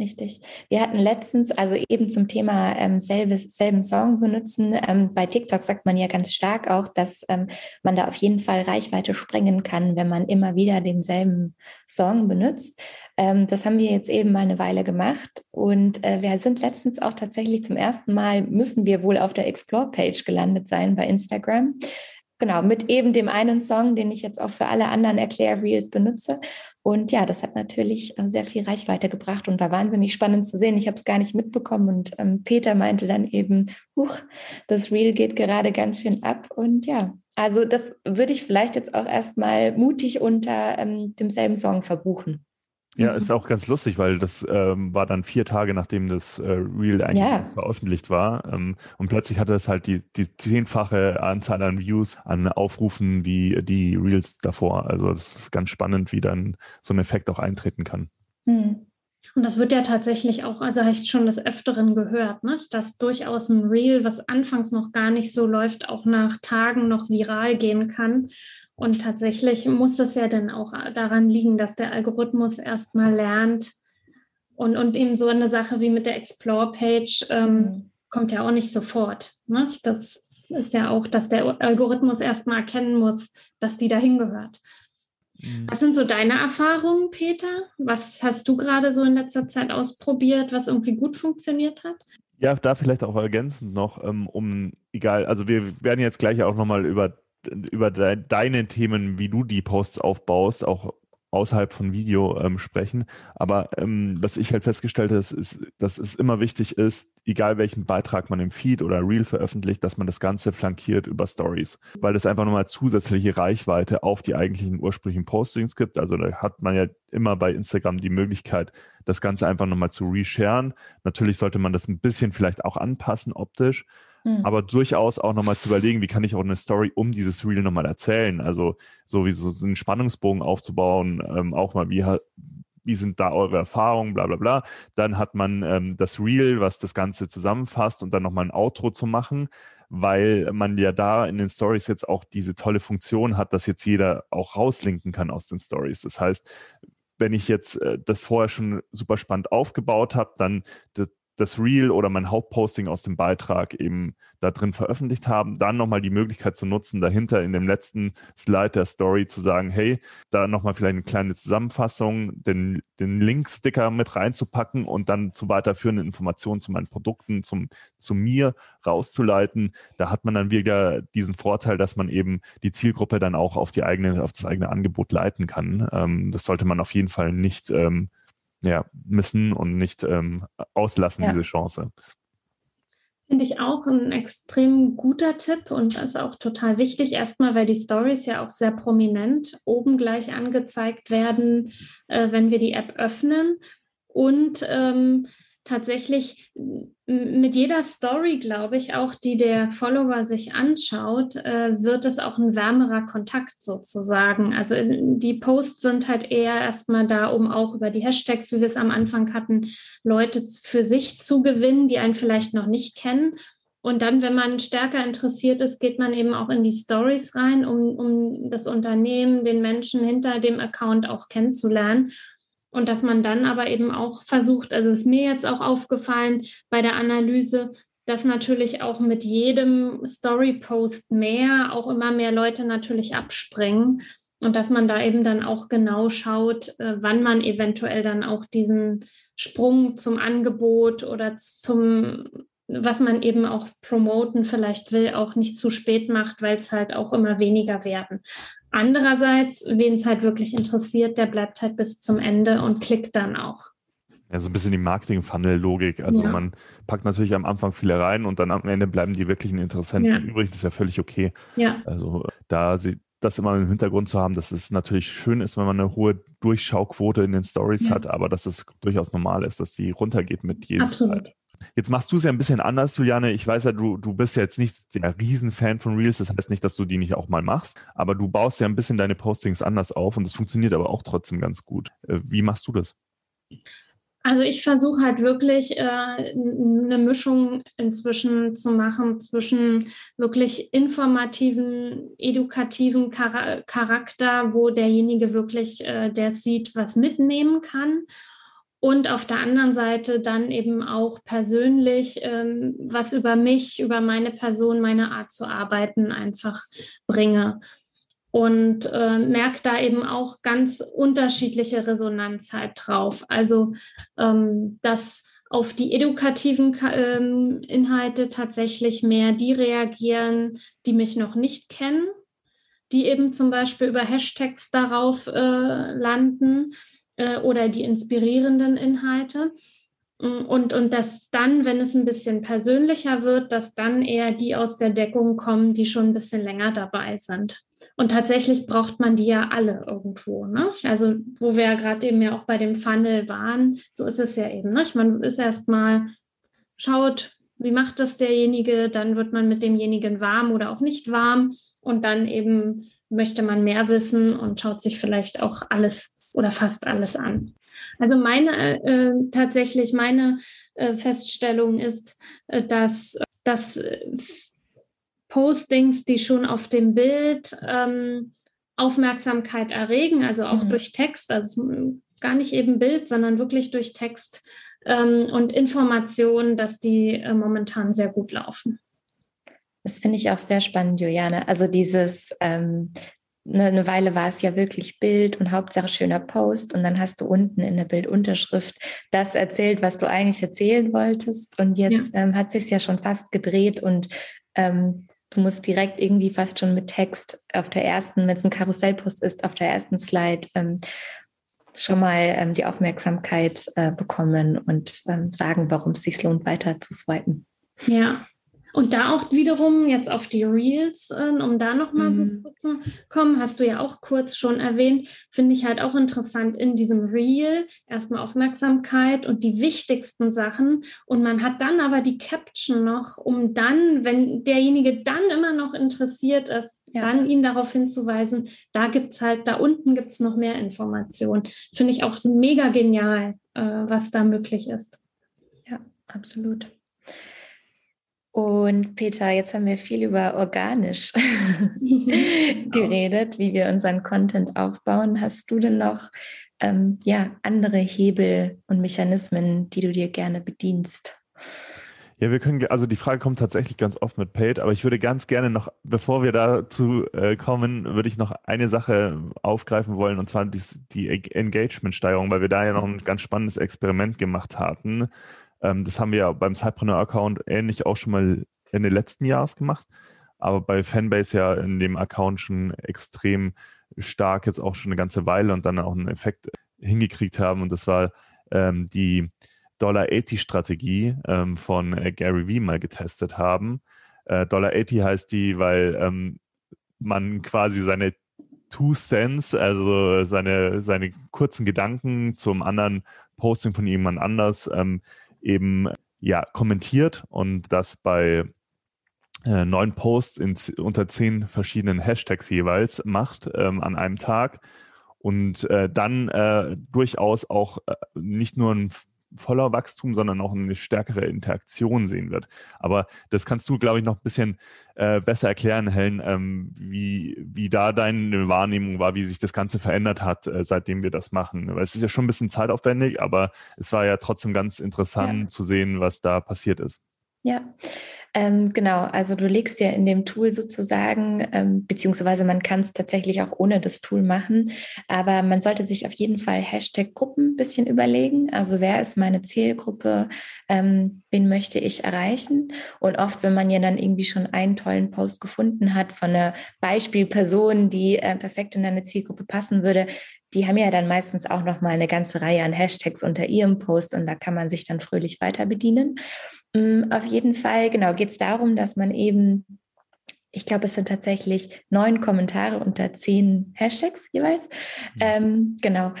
Richtig. Wir hatten letztens, also eben zum Thema ähm, selbes, selben Song benutzen, ähm, bei TikTok sagt man ja ganz stark auch, dass ähm, man da auf jeden Fall Reichweite sprengen kann, wenn man immer wieder denselben Song benutzt. Ähm, das haben wir jetzt eben mal eine Weile gemacht und äh, wir sind letztens auch tatsächlich zum ersten Mal, müssen wir wohl auf der Explore-Page gelandet sein bei Instagram genau, mit eben dem einen Song, den ich jetzt auch für alle anderen Erklär-Reels benutze. Und ja, das hat natürlich äh, sehr viel Reichweite gebracht und war wahnsinnig spannend zu sehen. Ich habe es gar nicht mitbekommen und ähm, Peter meinte dann eben, huch, das Reel geht gerade ganz schön ab. Und ja, also das würde ich vielleicht jetzt auch erstmal mutig unter ähm, demselben Song verbuchen. Ja, ist mhm. auch ganz lustig, weil das ähm, war dann vier Tage, nachdem das äh, Reel eigentlich ja. veröffentlicht war. Ähm, und plötzlich hatte es halt die, die zehnfache Anzahl an Views, an Aufrufen wie die Reels davor. Also das ist ganz spannend, wie dann so ein Effekt auch eintreten kann. Mhm. Und das wird ja tatsächlich auch, also habe ich schon des Öfteren gehört, ne? dass durchaus ein Reel, was anfangs noch gar nicht so läuft, auch nach Tagen noch viral gehen kann. Und tatsächlich muss das ja dann auch daran liegen, dass der Algorithmus erstmal lernt und, und eben so eine Sache wie mit der Explore-Page ähm, mhm. kommt ja auch nicht sofort. Ne? Das ist ja auch, dass der Algorithmus erstmal erkennen muss, dass die dahin gehört. Mhm. Was sind so deine Erfahrungen, Peter? Was hast du gerade so in letzter Zeit ausprobiert, was irgendwie gut funktioniert hat? Ja, da vielleicht auch ergänzend noch, ähm, um, egal, also wir werden jetzt gleich auch nochmal über über de deine Themen, wie du die Posts aufbaust, auch außerhalb von Video ähm, sprechen. Aber ähm, was ich halt festgestellt habe, ist, dass es immer wichtig ist, egal welchen Beitrag man im Feed oder Reel veröffentlicht, dass man das Ganze flankiert über Stories, weil es einfach nochmal zusätzliche Reichweite auf die eigentlichen ursprünglichen Postings gibt. Also da hat man ja immer bei Instagram die Möglichkeit, das Ganze einfach nochmal zu resharen. Natürlich sollte man das ein bisschen vielleicht auch anpassen optisch. Mhm. Aber durchaus auch nochmal zu überlegen, wie kann ich auch eine Story um dieses Reel nochmal erzählen? Also so wie so einen Spannungsbogen aufzubauen, ähm, auch mal, wie, wie sind da eure Erfahrungen, bla bla bla. Dann hat man ähm, das Reel, was das Ganze zusammenfasst und dann nochmal ein Outro zu machen, weil man ja da in den Stories jetzt auch diese tolle Funktion hat, dass jetzt jeder auch rauslinken kann aus den Stories. Das heißt, wenn ich jetzt äh, das vorher schon super spannend aufgebaut habe, dann das, das Reel oder mein Hauptposting aus dem Beitrag eben da drin veröffentlicht haben, dann nochmal die Möglichkeit zu nutzen, dahinter in dem letzten Slide der Story zu sagen, hey, da nochmal vielleicht eine kleine Zusammenfassung, den, den Link-Sticker mit reinzupacken und dann zu weiterführenden Informationen zu meinen Produkten, zum, zu mir rauszuleiten. Da hat man dann wieder diesen Vorteil, dass man eben die Zielgruppe dann auch auf die eigene, auf das eigene Angebot leiten kann. Ähm, das sollte man auf jeden Fall nicht ähm, ja, missen und nicht ähm, auslassen, ja. diese Chance. Finde ich auch ein extrem guter Tipp und das ist auch total wichtig. Erstmal, weil die Stories ja auch sehr prominent oben gleich angezeigt werden, äh, wenn wir die App öffnen. Und ähm, tatsächlich mit jeder Story, glaube ich, auch die der Follower sich anschaut, äh, wird es auch ein wärmerer Kontakt sozusagen. Also die Posts sind halt eher erstmal da, um auch über die Hashtags, wie wir es am Anfang hatten, Leute für sich zu gewinnen, die einen vielleicht noch nicht kennen. Und dann, wenn man stärker interessiert ist, geht man eben auch in die Stories rein, um, um das Unternehmen, den Menschen hinter dem Account auch kennenzulernen. Und dass man dann aber eben auch versucht, also ist mir jetzt auch aufgefallen bei der Analyse, dass natürlich auch mit jedem Story-Post mehr auch immer mehr Leute natürlich abspringen und dass man da eben dann auch genau schaut, äh, wann man eventuell dann auch diesen Sprung zum Angebot oder zum, was man eben auch promoten vielleicht will, auch nicht zu spät macht, weil es halt auch immer weniger werden. Andererseits, wen es halt wirklich interessiert, der bleibt halt bis zum Ende und klickt dann auch. Ja, so ein bisschen die Marketing-Funnel-Logik. Also ja. man packt natürlich am Anfang viele rein und dann am Ende bleiben die wirklichen Interessenten ja. übrig. Das ist ja völlig okay. Ja. Also da sie das immer im Hintergrund zu haben, dass es natürlich schön ist, wenn man eine hohe Durchschauquote in den Stories ja. hat, aber dass es durchaus normal ist, dass die runtergeht mit jedem. Absolut. Zeit. Jetzt machst du es ja ein bisschen anders, Juliane. Ich weiß ja, du, du bist ja jetzt nicht der Riesenfan von Reels. Das heißt nicht, dass du die nicht auch mal machst, aber du baust ja ein bisschen deine Postings anders auf und das funktioniert aber auch trotzdem ganz gut. Äh, wie machst du das? Also ich versuche halt wirklich äh, eine Mischung inzwischen zu machen zwischen wirklich informativen, edukativen Char Charakter, wo derjenige wirklich, äh, der sieht, was mitnehmen kann und auf der anderen Seite dann eben auch persönlich ähm, was über mich, über meine Person, meine Art zu arbeiten einfach bringe. Und äh, merke da eben auch ganz unterschiedliche Resonanz halt drauf. Also, ähm, dass auf die edukativen ähm, Inhalte tatsächlich mehr die reagieren, die mich noch nicht kennen die eben zum Beispiel über Hashtags darauf äh, landen äh, oder die inspirierenden Inhalte. Mm, und, und dass dann, wenn es ein bisschen persönlicher wird, dass dann eher die aus der Deckung kommen, die schon ein bisschen länger dabei sind. Und tatsächlich braucht man die ja alle irgendwo. Ne? Also, wo wir ja gerade eben ja auch bei dem Funnel waren, so ist es ja eben. Ne? Man ist erstmal, schaut, wie macht das derjenige, dann wird man mit demjenigen warm oder auch nicht warm und dann eben möchte man mehr wissen und schaut sich vielleicht auch alles oder fast alles an. Also meine äh, tatsächlich meine äh, Feststellung ist, äh, dass, dass äh, Postings, die schon auf dem Bild ähm, Aufmerksamkeit erregen, also auch mhm. durch Text, also gar nicht eben Bild, sondern wirklich durch Text ähm, und Informationen, dass die äh, momentan sehr gut laufen. Das finde ich auch sehr spannend, Juliane. Also dieses, ähm, eine Weile war es ja wirklich Bild und Hauptsache schöner Post und dann hast du unten in der Bildunterschrift das erzählt, was du eigentlich erzählen wolltest und jetzt ja. ähm, hat sich ja schon fast gedreht und ähm, du musst direkt irgendwie fast schon mit Text auf der ersten, wenn es ein Karussellpost ist, auf der ersten Slide ähm, schon mal ähm, die Aufmerksamkeit äh, bekommen und ähm, sagen, warum es sich lohnt, weiter zu swipen. Ja, und da auch wiederum jetzt auf die Reels, äh, um da nochmal mhm. so zu kommen, hast du ja auch kurz schon erwähnt, finde ich halt auch interessant in diesem Reel erstmal Aufmerksamkeit und die wichtigsten Sachen und man hat dann aber die Caption noch, um dann, wenn derjenige dann immer noch interessiert ist, ja. dann ihn darauf hinzuweisen, da gibt es halt, da unten gibt es noch mehr Informationen. Finde ich auch mega genial, äh, was da möglich ist. Ja, absolut. Und Peter, jetzt haben wir viel über organisch geredet, wie wir unseren Content aufbauen. Hast du denn noch ähm, ja, andere Hebel und Mechanismen, die du dir gerne bedienst? Ja, wir können, also die Frage kommt tatsächlich ganz oft mit Paid, aber ich würde ganz gerne noch, bevor wir dazu äh, kommen, würde ich noch eine Sache aufgreifen wollen, und zwar die, die Engagement-Steigerung, weil wir da ja noch ein ganz spannendes Experiment gemacht hatten. Ähm, das haben wir ja beim Cypreneur-Account ähnlich auch schon mal Ende letzten Jahres gemacht, aber bei Fanbase ja in dem Account schon extrem stark jetzt auch schon eine ganze Weile und dann auch einen Effekt hingekriegt haben. Und das war ähm, die Dollar-80-Strategie ähm, von äh, Gary Vee mal getestet haben. Äh, Dollar-80 heißt die, weil ähm, man quasi seine Two Cents, also seine, seine kurzen Gedanken zum anderen Posting von jemand anders ähm, eben ja kommentiert und das bei äh, neun Posts in, unter zehn verschiedenen Hashtags jeweils macht ähm, an einem Tag. Und äh, dann äh, durchaus auch äh, nicht nur ein voller Wachstum, sondern auch eine stärkere Interaktion sehen wird. Aber das kannst du, glaube ich, noch ein bisschen äh, besser erklären, Helen, ähm, wie, wie da deine Wahrnehmung war, wie sich das Ganze verändert hat, äh, seitdem wir das machen. Weil es ist ja schon ein bisschen zeitaufwendig, aber es war ja trotzdem ganz interessant ja. zu sehen, was da passiert ist. Ja, ähm, genau, also du legst ja in dem Tool sozusagen, ähm, beziehungsweise man kann es tatsächlich auch ohne das Tool machen, aber man sollte sich auf jeden Fall Hashtag-Gruppen ein bisschen überlegen. Also wer ist meine Zielgruppe, ähm, wen möchte ich erreichen? Und oft, wenn man ja dann irgendwie schon einen tollen Post gefunden hat von einer Beispielperson, die äh, perfekt in deine Zielgruppe passen würde, die haben ja dann meistens auch noch mal eine ganze Reihe an Hashtags unter ihrem Post und da kann man sich dann fröhlich weiter bedienen. Mm, auf jeden Fall, genau, geht es darum, dass man eben, ich glaube, es sind tatsächlich neun Kommentare unter zehn Hashtags jeweils. Mhm. Ähm, genau.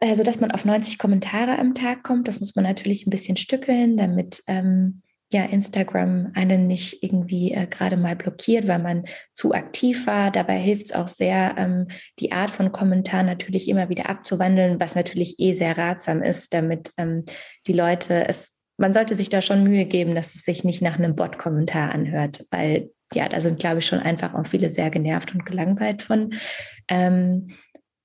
Also, dass man auf 90 Kommentare am Tag kommt, das muss man natürlich ein bisschen stückeln, damit ähm, ja Instagram einen nicht irgendwie äh, gerade mal blockiert, weil man zu aktiv war. Dabei hilft es auch sehr, ähm, die Art von Kommentar natürlich immer wieder abzuwandeln, was natürlich eh sehr ratsam ist, damit ähm, die Leute es man sollte sich da schon Mühe geben, dass es sich nicht nach einem Bot-Kommentar anhört, weil ja, da sind, glaube ich, schon einfach auch viele sehr genervt und gelangweilt von. Ähm,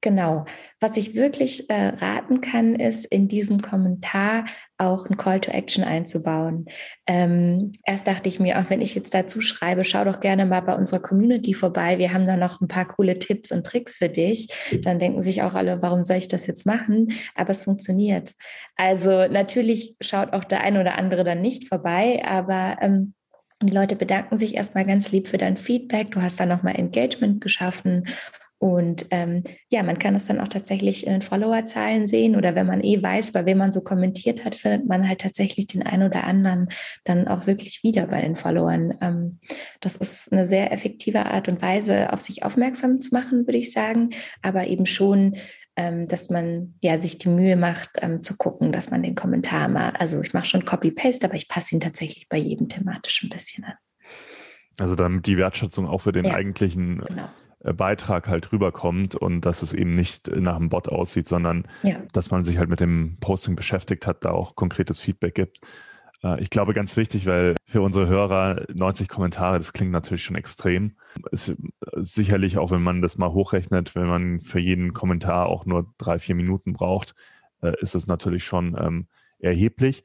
genau. Was ich wirklich äh, raten kann, ist, in diesem Kommentar auch ein Call to Action einzubauen. Ähm, erst dachte ich mir, auch wenn ich jetzt dazu schreibe, schau doch gerne mal bei unserer Community vorbei. Wir haben da noch ein paar coole Tipps und Tricks für dich. Dann denken sich auch alle, warum soll ich das jetzt machen? Aber es funktioniert. Also natürlich schaut auch der ein oder andere dann nicht vorbei, aber ähm, Die Leute bedanken sich erstmal ganz lieb für dein Feedback. Du hast dann nochmal Engagement geschaffen und ähm, ja, man kann es dann auch tatsächlich in den Followerzahlen sehen oder wenn man eh weiß, bei wem man so kommentiert hat, findet man halt tatsächlich den einen oder anderen dann auch wirklich wieder bei den Followern. Ähm, das ist eine sehr effektive Art und Weise, auf sich aufmerksam zu machen, würde ich sagen, aber eben schon ähm, dass man ja sich die Mühe macht, ähm, zu gucken, dass man den Kommentar mal, also ich mache schon Copy-Paste, aber ich passe ihn tatsächlich bei jedem thematisch ein bisschen an. Also damit die Wertschätzung auch für den ja, eigentlichen genau. Äh, Beitrag halt rüberkommt und dass es eben nicht nach einem Bot aussieht, sondern ja. dass man sich halt mit dem Posting beschäftigt hat, da auch konkretes Feedback gibt. Äh, ich glaube, ganz wichtig, weil für unsere Hörer 90 Kommentare, das klingt natürlich schon extrem. Ist sicherlich auch, wenn man das mal hochrechnet, wenn man für jeden Kommentar auch nur drei, vier Minuten braucht, äh, ist es natürlich schon ähm, erheblich.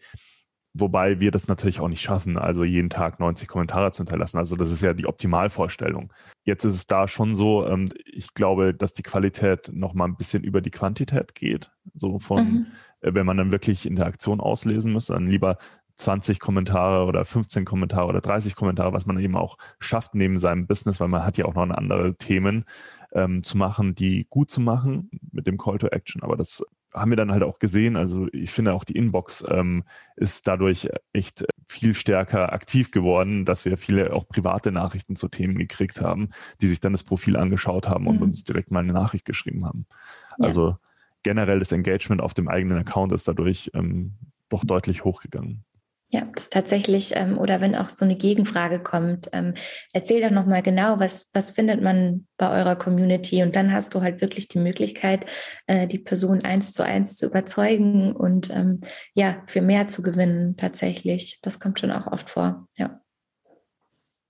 Wobei wir das natürlich auch nicht schaffen, also jeden Tag 90 Kommentare zu hinterlassen. Also das ist ja die Optimalvorstellung. Jetzt ist es da schon so, ähm, ich glaube, dass die Qualität noch mal ein bisschen über die Quantität geht. So von, mhm. äh, wenn man dann wirklich Interaktion auslesen muss, dann lieber 20 Kommentare oder 15 Kommentare oder 30 Kommentare, was man eben auch schafft neben seinem Business, weil man hat ja auch noch andere Themen ähm, zu machen, die gut zu machen mit dem Call to Action. Aber das haben wir dann halt auch gesehen. Also ich finde auch die Inbox ähm, ist dadurch echt viel stärker aktiv geworden, dass wir viele auch private Nachrichten zu Themen gekriegt haben, die sich dann das Profil angeschaut haben und mhm. uns direkt mal eine Nachricht geschrieben haben. Ja. Also generell das Engagement auf dem eigenen Account ist dadurch ähm, doch deutlich hochgegangen. Ja, das tatsächlich, ähm, oder wenn auch so eine Gegenfrage kommt, ähm, erzähl doch nochmal genau, was, was findet man bei eurer Community? Und dann hast du halt wirklich die Möglichkeit, äh, die Person eins zu eins zu überzeugen und ähm, ja, für mehr zu gewinnen tatsächlich. Das kommt schon auch oft vor, ja.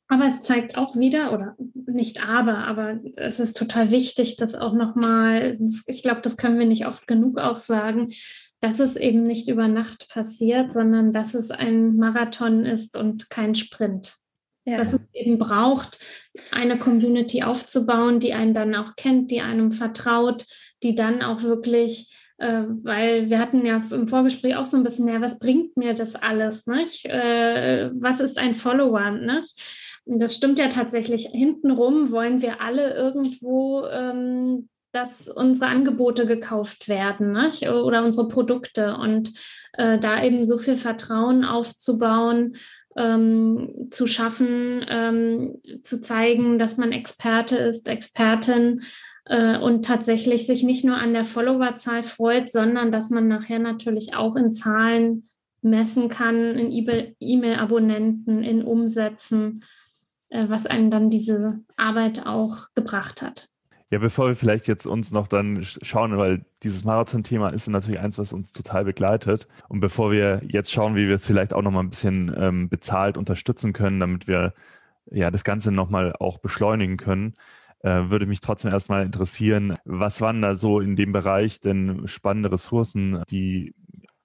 Aber es zeigt auch wieder, oder nicht aber, aber es ist total wichtig, dass auch nochmal, ich glaube, das können wir nicht oft genug auch sagen, dass es eben nicht über Nacht passiert, sondern dass es ein Marathon ist und kein Sprint. Ja. Dass es eben braucht, eine Community aufzubauen, die einen dann auch kennt, die einem vertraut, die dann auch wirklich, äh, weil wir hatten ja im Vorgespräch auch so ein bisschen, ja, was bringt mir das alles? Nicht? Äh, was ist ein Follower? Nicht? Und das stimmt ja tatsächlich. Hintenrum wollen wir alle irgendwo ähm, dass unsere Angebote gekauft werden nicht? oder unsere Produkte und äh, da eben so viel Vertrauen aufzubauen, ähm, zu schaffen, ähm, zu zeigen, dass man Experte ist, Expertin äh, und tatsächlich sich nicht nur an der Followerzahl freut, sondern dass man nachher natürlich auch in Zahlen messen kann, in E-Mail-Abonnenten, in Umsätzen, äh, was einem dann diese Arbeit auch gebracht hat. Ja, bevor wir vielleicht jetzt uns noch dann schauen, weil dieses Marathon-Thema ist natürlich eins, was uns total begleitet. Und bevor wir jetzt schauen, wie wir es vielleicht auch noch mal ein bisschen ähm, bezahlt unterstützen können, damit wir ja das Ganze noch mal auch beschleunigen können, äh, würde mich trotzdem erstmal interessieren, was waren da so in dem Bereich denn spannende Ressourcen, die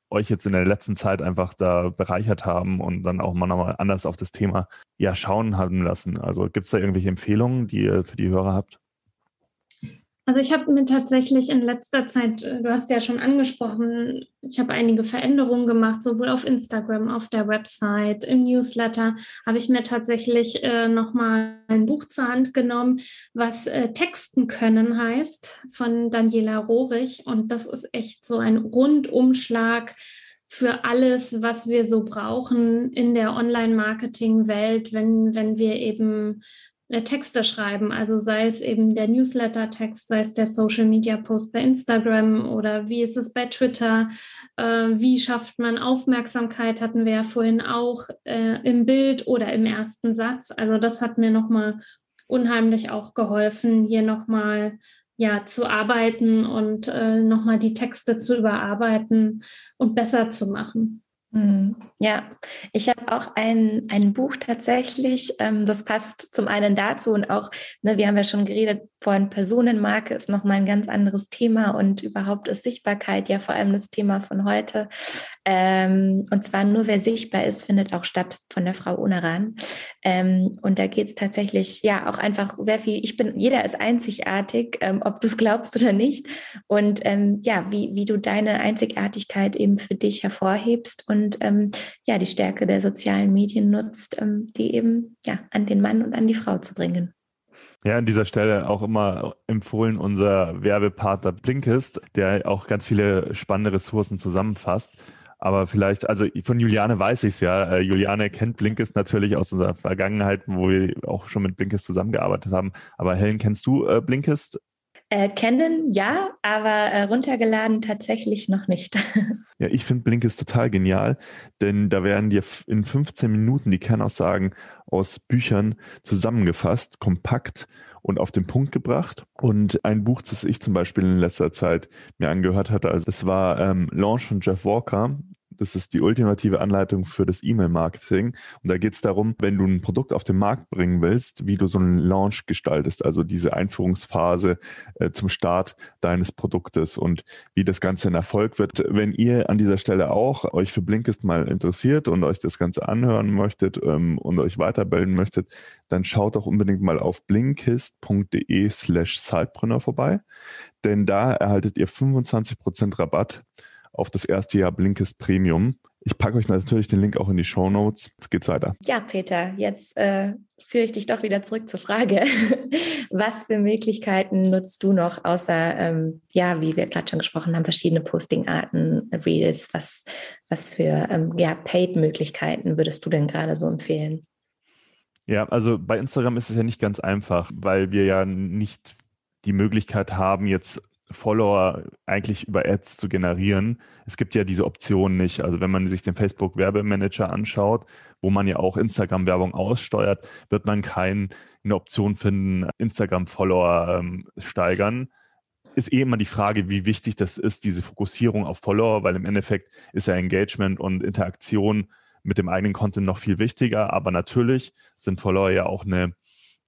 euch jetzt in der letzten Zeit einfach da bereichert haben und dann auch mal nochmal anders auf das Thema ja schauen haben lassen. Also gibt es da irgendwelche Empfehlungen, die ihr für die Hörer habt? Also ich habe mir tatsächlich in letzter Zeit, äh, du hast ja schon angesprochen, ich habe einige Veränderungen gemacht, sowohl auf Instagram, auf der Website, im Newsletter, habe ich mir tatsächlich äh, nochmal ein Buch zur Hand genommen, was äh, Texten können heißt, von Daniela Rohrig. Und das ist echt so ein Rundumschlag für alles, was wir so brauchen in der Online-Marketing-Welt, wenn, wenn wir eben Texte schreiben. Also sei es eben der Newsletter-Text, sei es der Social-Media-Post bei Instagram oder wie ist es bei Twitter, äh, wie schafft man Aufmerksamkeit, hatten wir ja vorhin auch äh, im Bild oder im ersten Satz. Also das hat mir nochmal unheimlich auch geholfen, hier nochmal ja, zu arbeiten und äh, nochmal die Texte zu überarbeiten und besser zu machen. Mhm. Ja, ich habe auch ein, ein Buch tatsächlich, ähm, das passt zum einen dazu und auch, ne, wir haben ja schon geredet, vorhin Personenmarke ist nochmal ein ganz anderes Thema und überhaupt ist Sichtbarkeit ja vor allem das Thema von heute. Ähm, und zwar nur wer sichtbar ist, findet auch statt von der Frau Unaran. Ähm, und da geht es tatsächlich ja auch einfach sehr viel. Ich bin, jeder ist einzigartig, ähm, ob du es glaubst oder nicht. Und ähm, ja, wie, wie du deine Einzigartigkeit eben für dich hervorhebst und ähm, ja, die Stärke der sozialen Medien nutzt, ähm, die eben ja an den Mann und an die Frau zu bringen. Ja, an dieser Stelle auch immer empfohlen unser Werbepartner Blinkist, der auch ganz viele spannende Ressourcen zusammenfasst. Aber vielleicht, also von Juliane weiß ich es ja. Äh, Juliane kennt Blinkist natürlich aus unserer Vergangenheit, wo wir auch schon mit Blinkist zusammengearbeitet haben. Aber Helen, kennst du äh, Blinkist? Äh, kennen ja, aber äh, runtergeladen tatsächlich noch nicht. ja, ich finde Blinkist total genial, denn da werden dir in 15 Minuten die Kernaussagen aus Büchern zusammengefasst, kompakt und auf den Punkt gebracht. Und ein Buch, das ich zum Beispiel in letzter Zeit mir angehört hatte, also das war ähm, Launch von Jeff Walker. Das ist die ultimative Anleitung für das E-Mail-Marketing. Und da geht es darum, wenn du ein Produkt auf den Markt bringen willst, wie du so einen Launch gestaltest, also diese Einführungsphase äh, zum Start deines Produktes und wie das Ganze ein Erfolg wird. Wenn ihr an dieser Stelle auch euch für Blinkist mal interessiert und euch das Ganze anhören möchtet ähm, und euch weiterbilden möchtet, dann schaut doch unbedingt mal auf blinkist.de slash Sidepreneur vorbei, denn da erhaltet ihr 25% Rabatt auf das erste Jahr Blinkist Premium. Ich packe euch natürlich den Link auch in die Show Notes. Jetzt geht's weiter. Ja, Peter, jetzt äh, führe ich dich doch wieder zurück zur Frage. Was für Möglichkeiten nutzt du noch, außer, ähm, ja, wie wir gerade schon gesprochen haben, verschiedene Posting-Arten, Reels? Was, was für ähm, ja, Paid-Möglichkeiten würdest du denn gerade so empfehlen? Ja, also bei Instagram ist es ja nicht ganz einfach, weil wir ja nicht die Möglichkeit haben, jetzt Follower eigentlich über Ads zu generieren. Es gibt ja diese Option nicht. Also wenn man sich den Facebook Werbemanager anschaut, wo man ja auch Instagram Werbung aussteuert, wird man keine Option finden, Instagram Follower ähm, steigern. Ist eh immer die Frage, wie wichtig das ist, diese Fokussierung auf Follower, weil im Endeffekt ist ja Engagement und Interaktion mit dem eigenen Content noch viel wichtiger. Aber natürlich sind Follower ja auch eine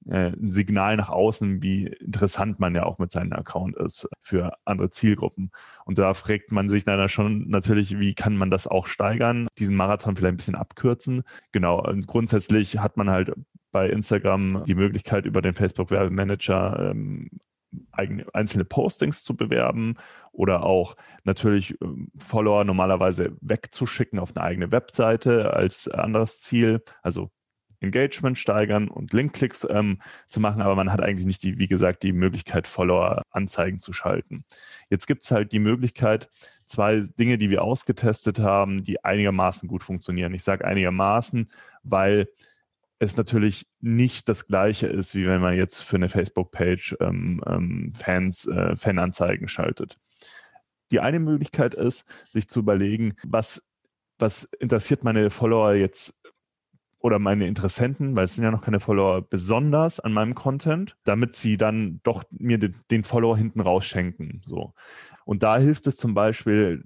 äh, ein Signal nach außen, wie interessant man ja auch mit seinem Account ist für andere Zielgruppen. Und da fragt man sich dann schon natürlich, wie kann man das auch steigern, diesen Marathon vielleicht ein bisschen abkürzen. Genau, und grundsätzlich hat man halt bei Instagram die Möglichkeit, über den Facebook Werbemanager ähm, eigene, einzelne Postings zu bewerben oder auch natürlich ähm, Follower normalerweise wegzuschicken auf eine eigene Webseite als anderes Ziel. Also Engagement steigern und Linkklicks ähm, zu machen, aber man hat eigentlich nicht die, wie gesagt, die Möglichkeit, Follower-Anzeigen zu schalten. Jetzt gibt es halt die Möglichkeit, zwei Dinge, die wir ausgetestet haben, die einigermaßen gut funktionieren. Ich sage einigermaßen, weil es natürlich nicht das gleiche ist, wie wenn man jetzt für eine Facebook-Page ähm, ähm, Fans, äh, Fananzeigen schaltet. Die eine Möglichkeit ist, sich zu überlegen, was, was interessiert meine Follower jetzt oder meine Interessenten, weil es sind ja noch keine Follower, besonders an meinem Content, damit sie dann doch mir den, den Follower hinten rausschenken. So. Und da hilft es zum Beispiel,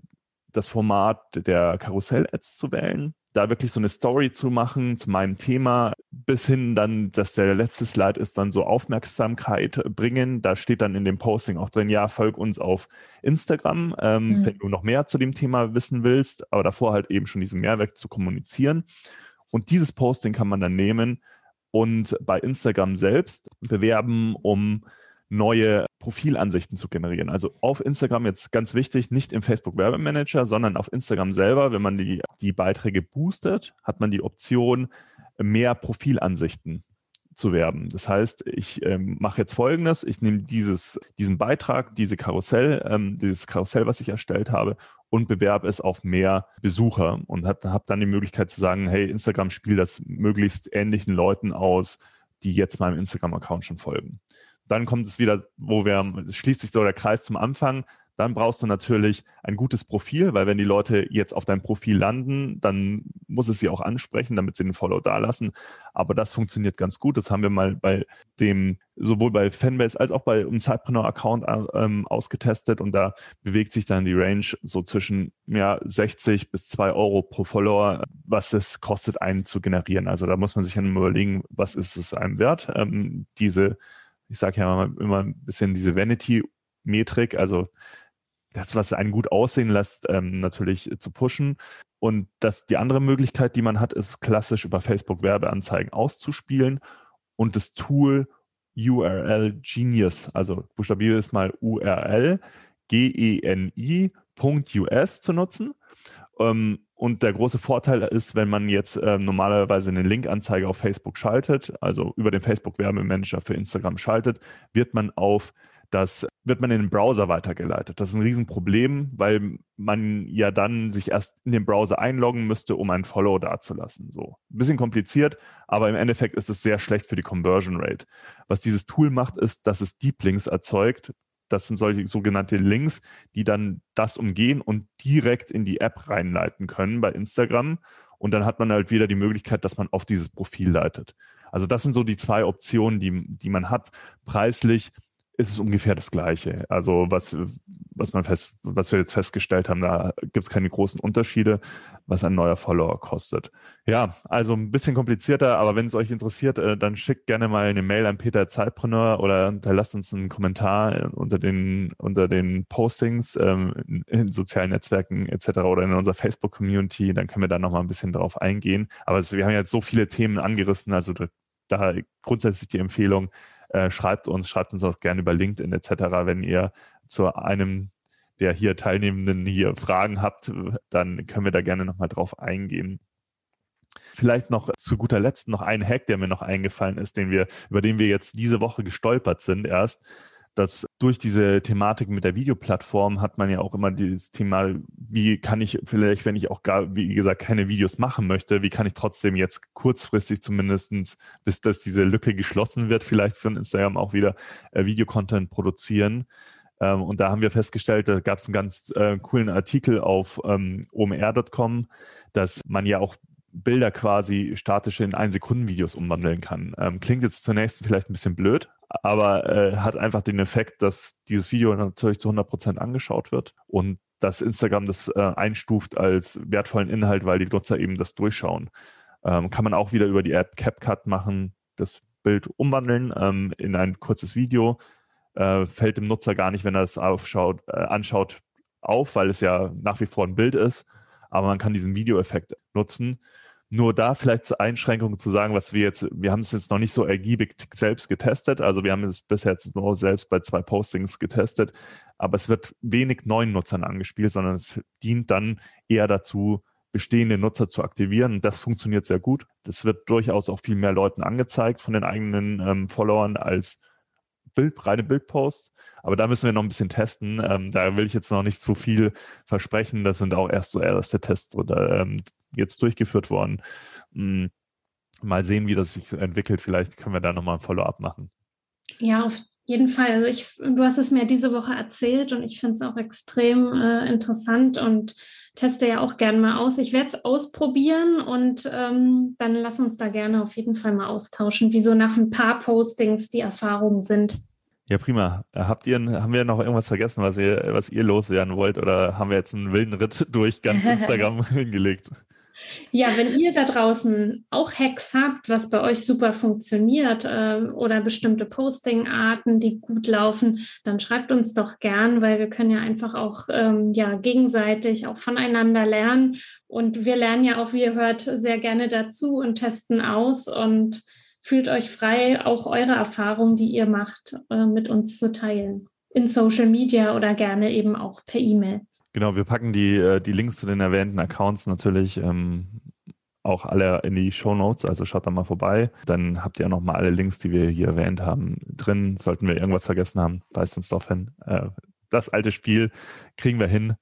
das Format der Karussell-Ads zu wählen, da wirklich so eine Story zu machen zu meinem Thema, bis hin dann, dass der letzte Slide ist, dann so Aufmerksamkeit bringen. Da steht dann in dem Posting auch drin, ja, folg uns auf Instagram, ähm, mhm. wenn du noch mehr zu dem Thema wissen willst, aber davor halt eben schon diesen Mehrwert zu kommunizieren. Und dieses Posting kann man dann nehmen und bei Instagram selbst bewerben, um neue Profilansichten zu generieren. Also auf Instagram jetzt ganz wichtig, nicht im Facebook Werbemanager, sondern auf Instagram selber, wenn man die, die Beiträge boostet, hat man die Option, mehr Profilansichten zu werben. Das heißt, ich ähm, mache jetzt Folgendes: Ich nehme dieses, diesen Beitrag, diese Karussell, ähm, dieses Karussell, was ich erstellt habe, und bewerbe es auf mehr Besucher und habe hab dann die Möglichkeit zu sagen, hey, Instagram spielt das möglichst ähnlichen Leuten aus, die jetzt meinem Instagram-Account schon folgen. Dann kommt es wieder, wo wir, schließt sich so der Kreis zum Anfang, dann brauchst du natürlich ein gutes Profil, weil wenn die Leute jetzt auf dein Profil landen, dann muss es sie auch ansprechen, damit sie den Follow dalassen. Aber das funktioniert ganz gut. Das haben wir mal bei dem, sowohl bei Fanbase als auch bei einem Zeitpreneur-Account ähm, ausgetestet und da bewegt sich dann die Range so zwischen ja, 60 bis 2 Euro pro Follower, was es kostet, einen zu generieren. Also da muss man sich dann überlegen, was ist es einem wert, ähm, diese ich sage ja immer, ein bisschen diese Vanity Metrik, also das, was einen gut aussehen lässt, ähm, natürlich zu pushen. Und das, die andere Möglichkeit, die man hat, ist klassisch über Facebook Werbeanzeigen auszuspielen und das Tool URL Genius, also buchstabiere es mal URL, G-E-N-I.us zu nutzen. Ähm, und der große Vorteil ist, wenn man jetzt äh, normalerweise eine Linkanzeige auf Facebook schaltet, also über den Facebook Werbemanager für Instagram schaltet, wird man auf das wird man in den Browser weitergeleitet. Das ist ein Riesenproblem, weil man ja dann sich erst in den Browser einloggen müsste, um ein Follow dazulassen. So ein bisschen kompliziert, aber im Endeffekt ist es sehr schlecht für die Conversion Rate. Was dieses Tool macht, ist, dass es Deep Links erzeugt, das sind solche sogenannte Links, die dann das umgehen und direkt in die App reinleiten können bei Instagram. Und dann hat man halt wieder die Möglichkeit, dass man auf dieses Profil leitet. Also das sind so die zwei Optionen, die, die man hat. Preislich ist es ungefähr das Gleiche. Also was, was, man fest, was wir jetzt festgestellt haben, da gibt es keine großen Unterschiede, was ein neuer Follower kostet. Ja, also ein bisschen komplizierter, aber wenn es euch interessiert, äh, dann schickt gerne mal eine Mail an Peter Zeitpreneur oder hinterlasst uns einen Kommentar unter den, unter den Postings ähm, in sozialen Netzwerken etc. oder in unserer Facebook-Community, dann können wir da nochmal ein bisschen drauf eingehen. Aber wir haben jetzt so viele Themen angerissen, also da grundsätzlich die Empfehlung, äh, schreibt uns, schreibt uns auch gerne über LinkedIn etc., wenn ihr zu einem der hier Teilnehmenden hier Fragen habt, dann können wir da gerne nochmal drauf eingehen. Vielleicht noch zu guter Letzt noch ein Hack, der mir noch eingefallen ist, den wir, über den wir jetzt diese Woche gestolpert sind erst dass durch diese Thematik mit der Videoplattform hat man ja auch immer dieses Thema, wie kann ich vielleicht, wenn ich auch gar, wie gesagt, keine Videos machen möchte, wie kann ich trotzdem jetzt kurzfristig zumindestens, bis dass diese Lücke geschlossen wird, vielleicht für Instagram auch wieder äh, Videocontent produzieren. Ähm, und da haben wir festgestellt, da gab es einen ganz äh, coolen Artikel auf ähm, omr.com, dass man ja auch Bilder quasi statisch in ein Sekunden Videos umwandeln kann. Ähm, klingt jetzt zunächst vielleicht ein bisschen blöd, aber äh, hat einfach den Effekt, dass dieses Video natürlich zu 100 Prozent angeschaut wird und dass Instagram das äh, einstuft als wertvollen Inhalt, weil die Nutzer eben das durchschauen. Ähm, kann man auch wieder über die App CapCut machen, das Bild umwandeln ähm, in ein kurzes Video. Äh, fällt dem Nutzer gar nicht, wenn er es aufschaut, äh, anschaut, auf, weil es ja nach wie vor ein Bild ist aber man kann diesen Videoeffekt nutzen. Nur da vielleicht zur Einschränkung zu sagen, was wir jetzt, wir haben es jetzt noch nicht so ergiebig selbst getestet. Also wir haben es bisher jetzt nur selbst bei zwei Postings getestet, aber es wird wenig neuen Nutzern angespielt, sondern es dient dann eher dazu, bestehende Nutzer zu aktivieren. Das funktioniert sehr gut. Das wird durchaus auch viel mehr Leuten angezeigt von den eigenen ähm, Followern als Bild, reine Bildposts. Aber da müssen wir noch ein bisschen testen. Ähm, da will ich jetzt noch nicht zu viel versprechen. Das sind auch erst so erste Tests oder ähm, jetzt durchgeführt worden. Hm, mal sehen, wie das sich entwickelt. Vielleicht können wir da nochmal ein Follow-up machen. Ja, auf jeden Fall. Also ich, du hast es mir diese Woche erzählt und ich finde es auch extrem äh, interessant und teste ja auch gerne mal aus. Ich werde es ausprobieren und ähm, dann lass uns da gerne auf jeden Fall mal austauschen, wie so nach ein paar Postings die Erfahrungen sind. Ja, prima. Habt ihr, haben wir noch irgendwas vergessen, was ihr, was ihr loswerden wollt? Oder haben wir jetzt einen wilden Ritt durch ganz Instagram hingelegt? Ja, wenn ihr da draußen auch Hacks habt, was bei euch super funktioniert äh, oder bestimmte Posting-Arten, die gut laufen, dann schreibt uns doch gern, weil wir können ja einfach auch ähm, ja, gegenseitig auch voneinander lernen. Und wir lernen ja auch, wie ihr hört, sehr gerne dazu und testen aus und fühlt euch frei, auch eure Erfahrungen, die ihr macht, äh, mit uns zu teilen. In Social Media oder gerne eben auch per E-Mail. Genau, wir packen die, äh, die Links zu den erwähnten Accounts natürlich ähm, auch alle in die Show Notes, also schaut da mal vorbei. Dann habt ihr ja nochmal alle Links, die wir hier erwähnt haben, drin. Sollten wir irgendwas vergessen haben, weist uns doch hin. Äh, das alte Spiel kriegen wir hin.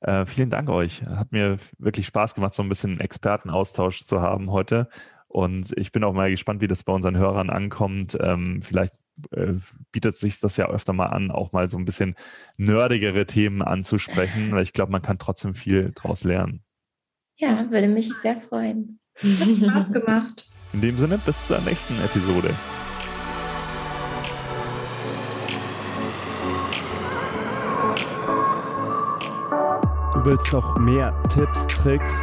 Äh, vielen Dank euch. Hat mir wirklich Spaß gemacht, so ein bisschen Expertenaustausch zu haben heute. Und ich bin auch mal gespannt, wie das bei unseren Hörern ankommt. Ähm, vielleicht äh, bietet sich das ja öfter mal an, auch mal so ein bisschen nerdigere Themen anzusprechen, weil ich glaube, man kann trotzdem viel draus lernen. Ja, würde mich sehr freuen. Hat Spaß gemacht. In dem Sinne, bis zur nächsten Episode. Du willst noch mehr Tipps, Tricks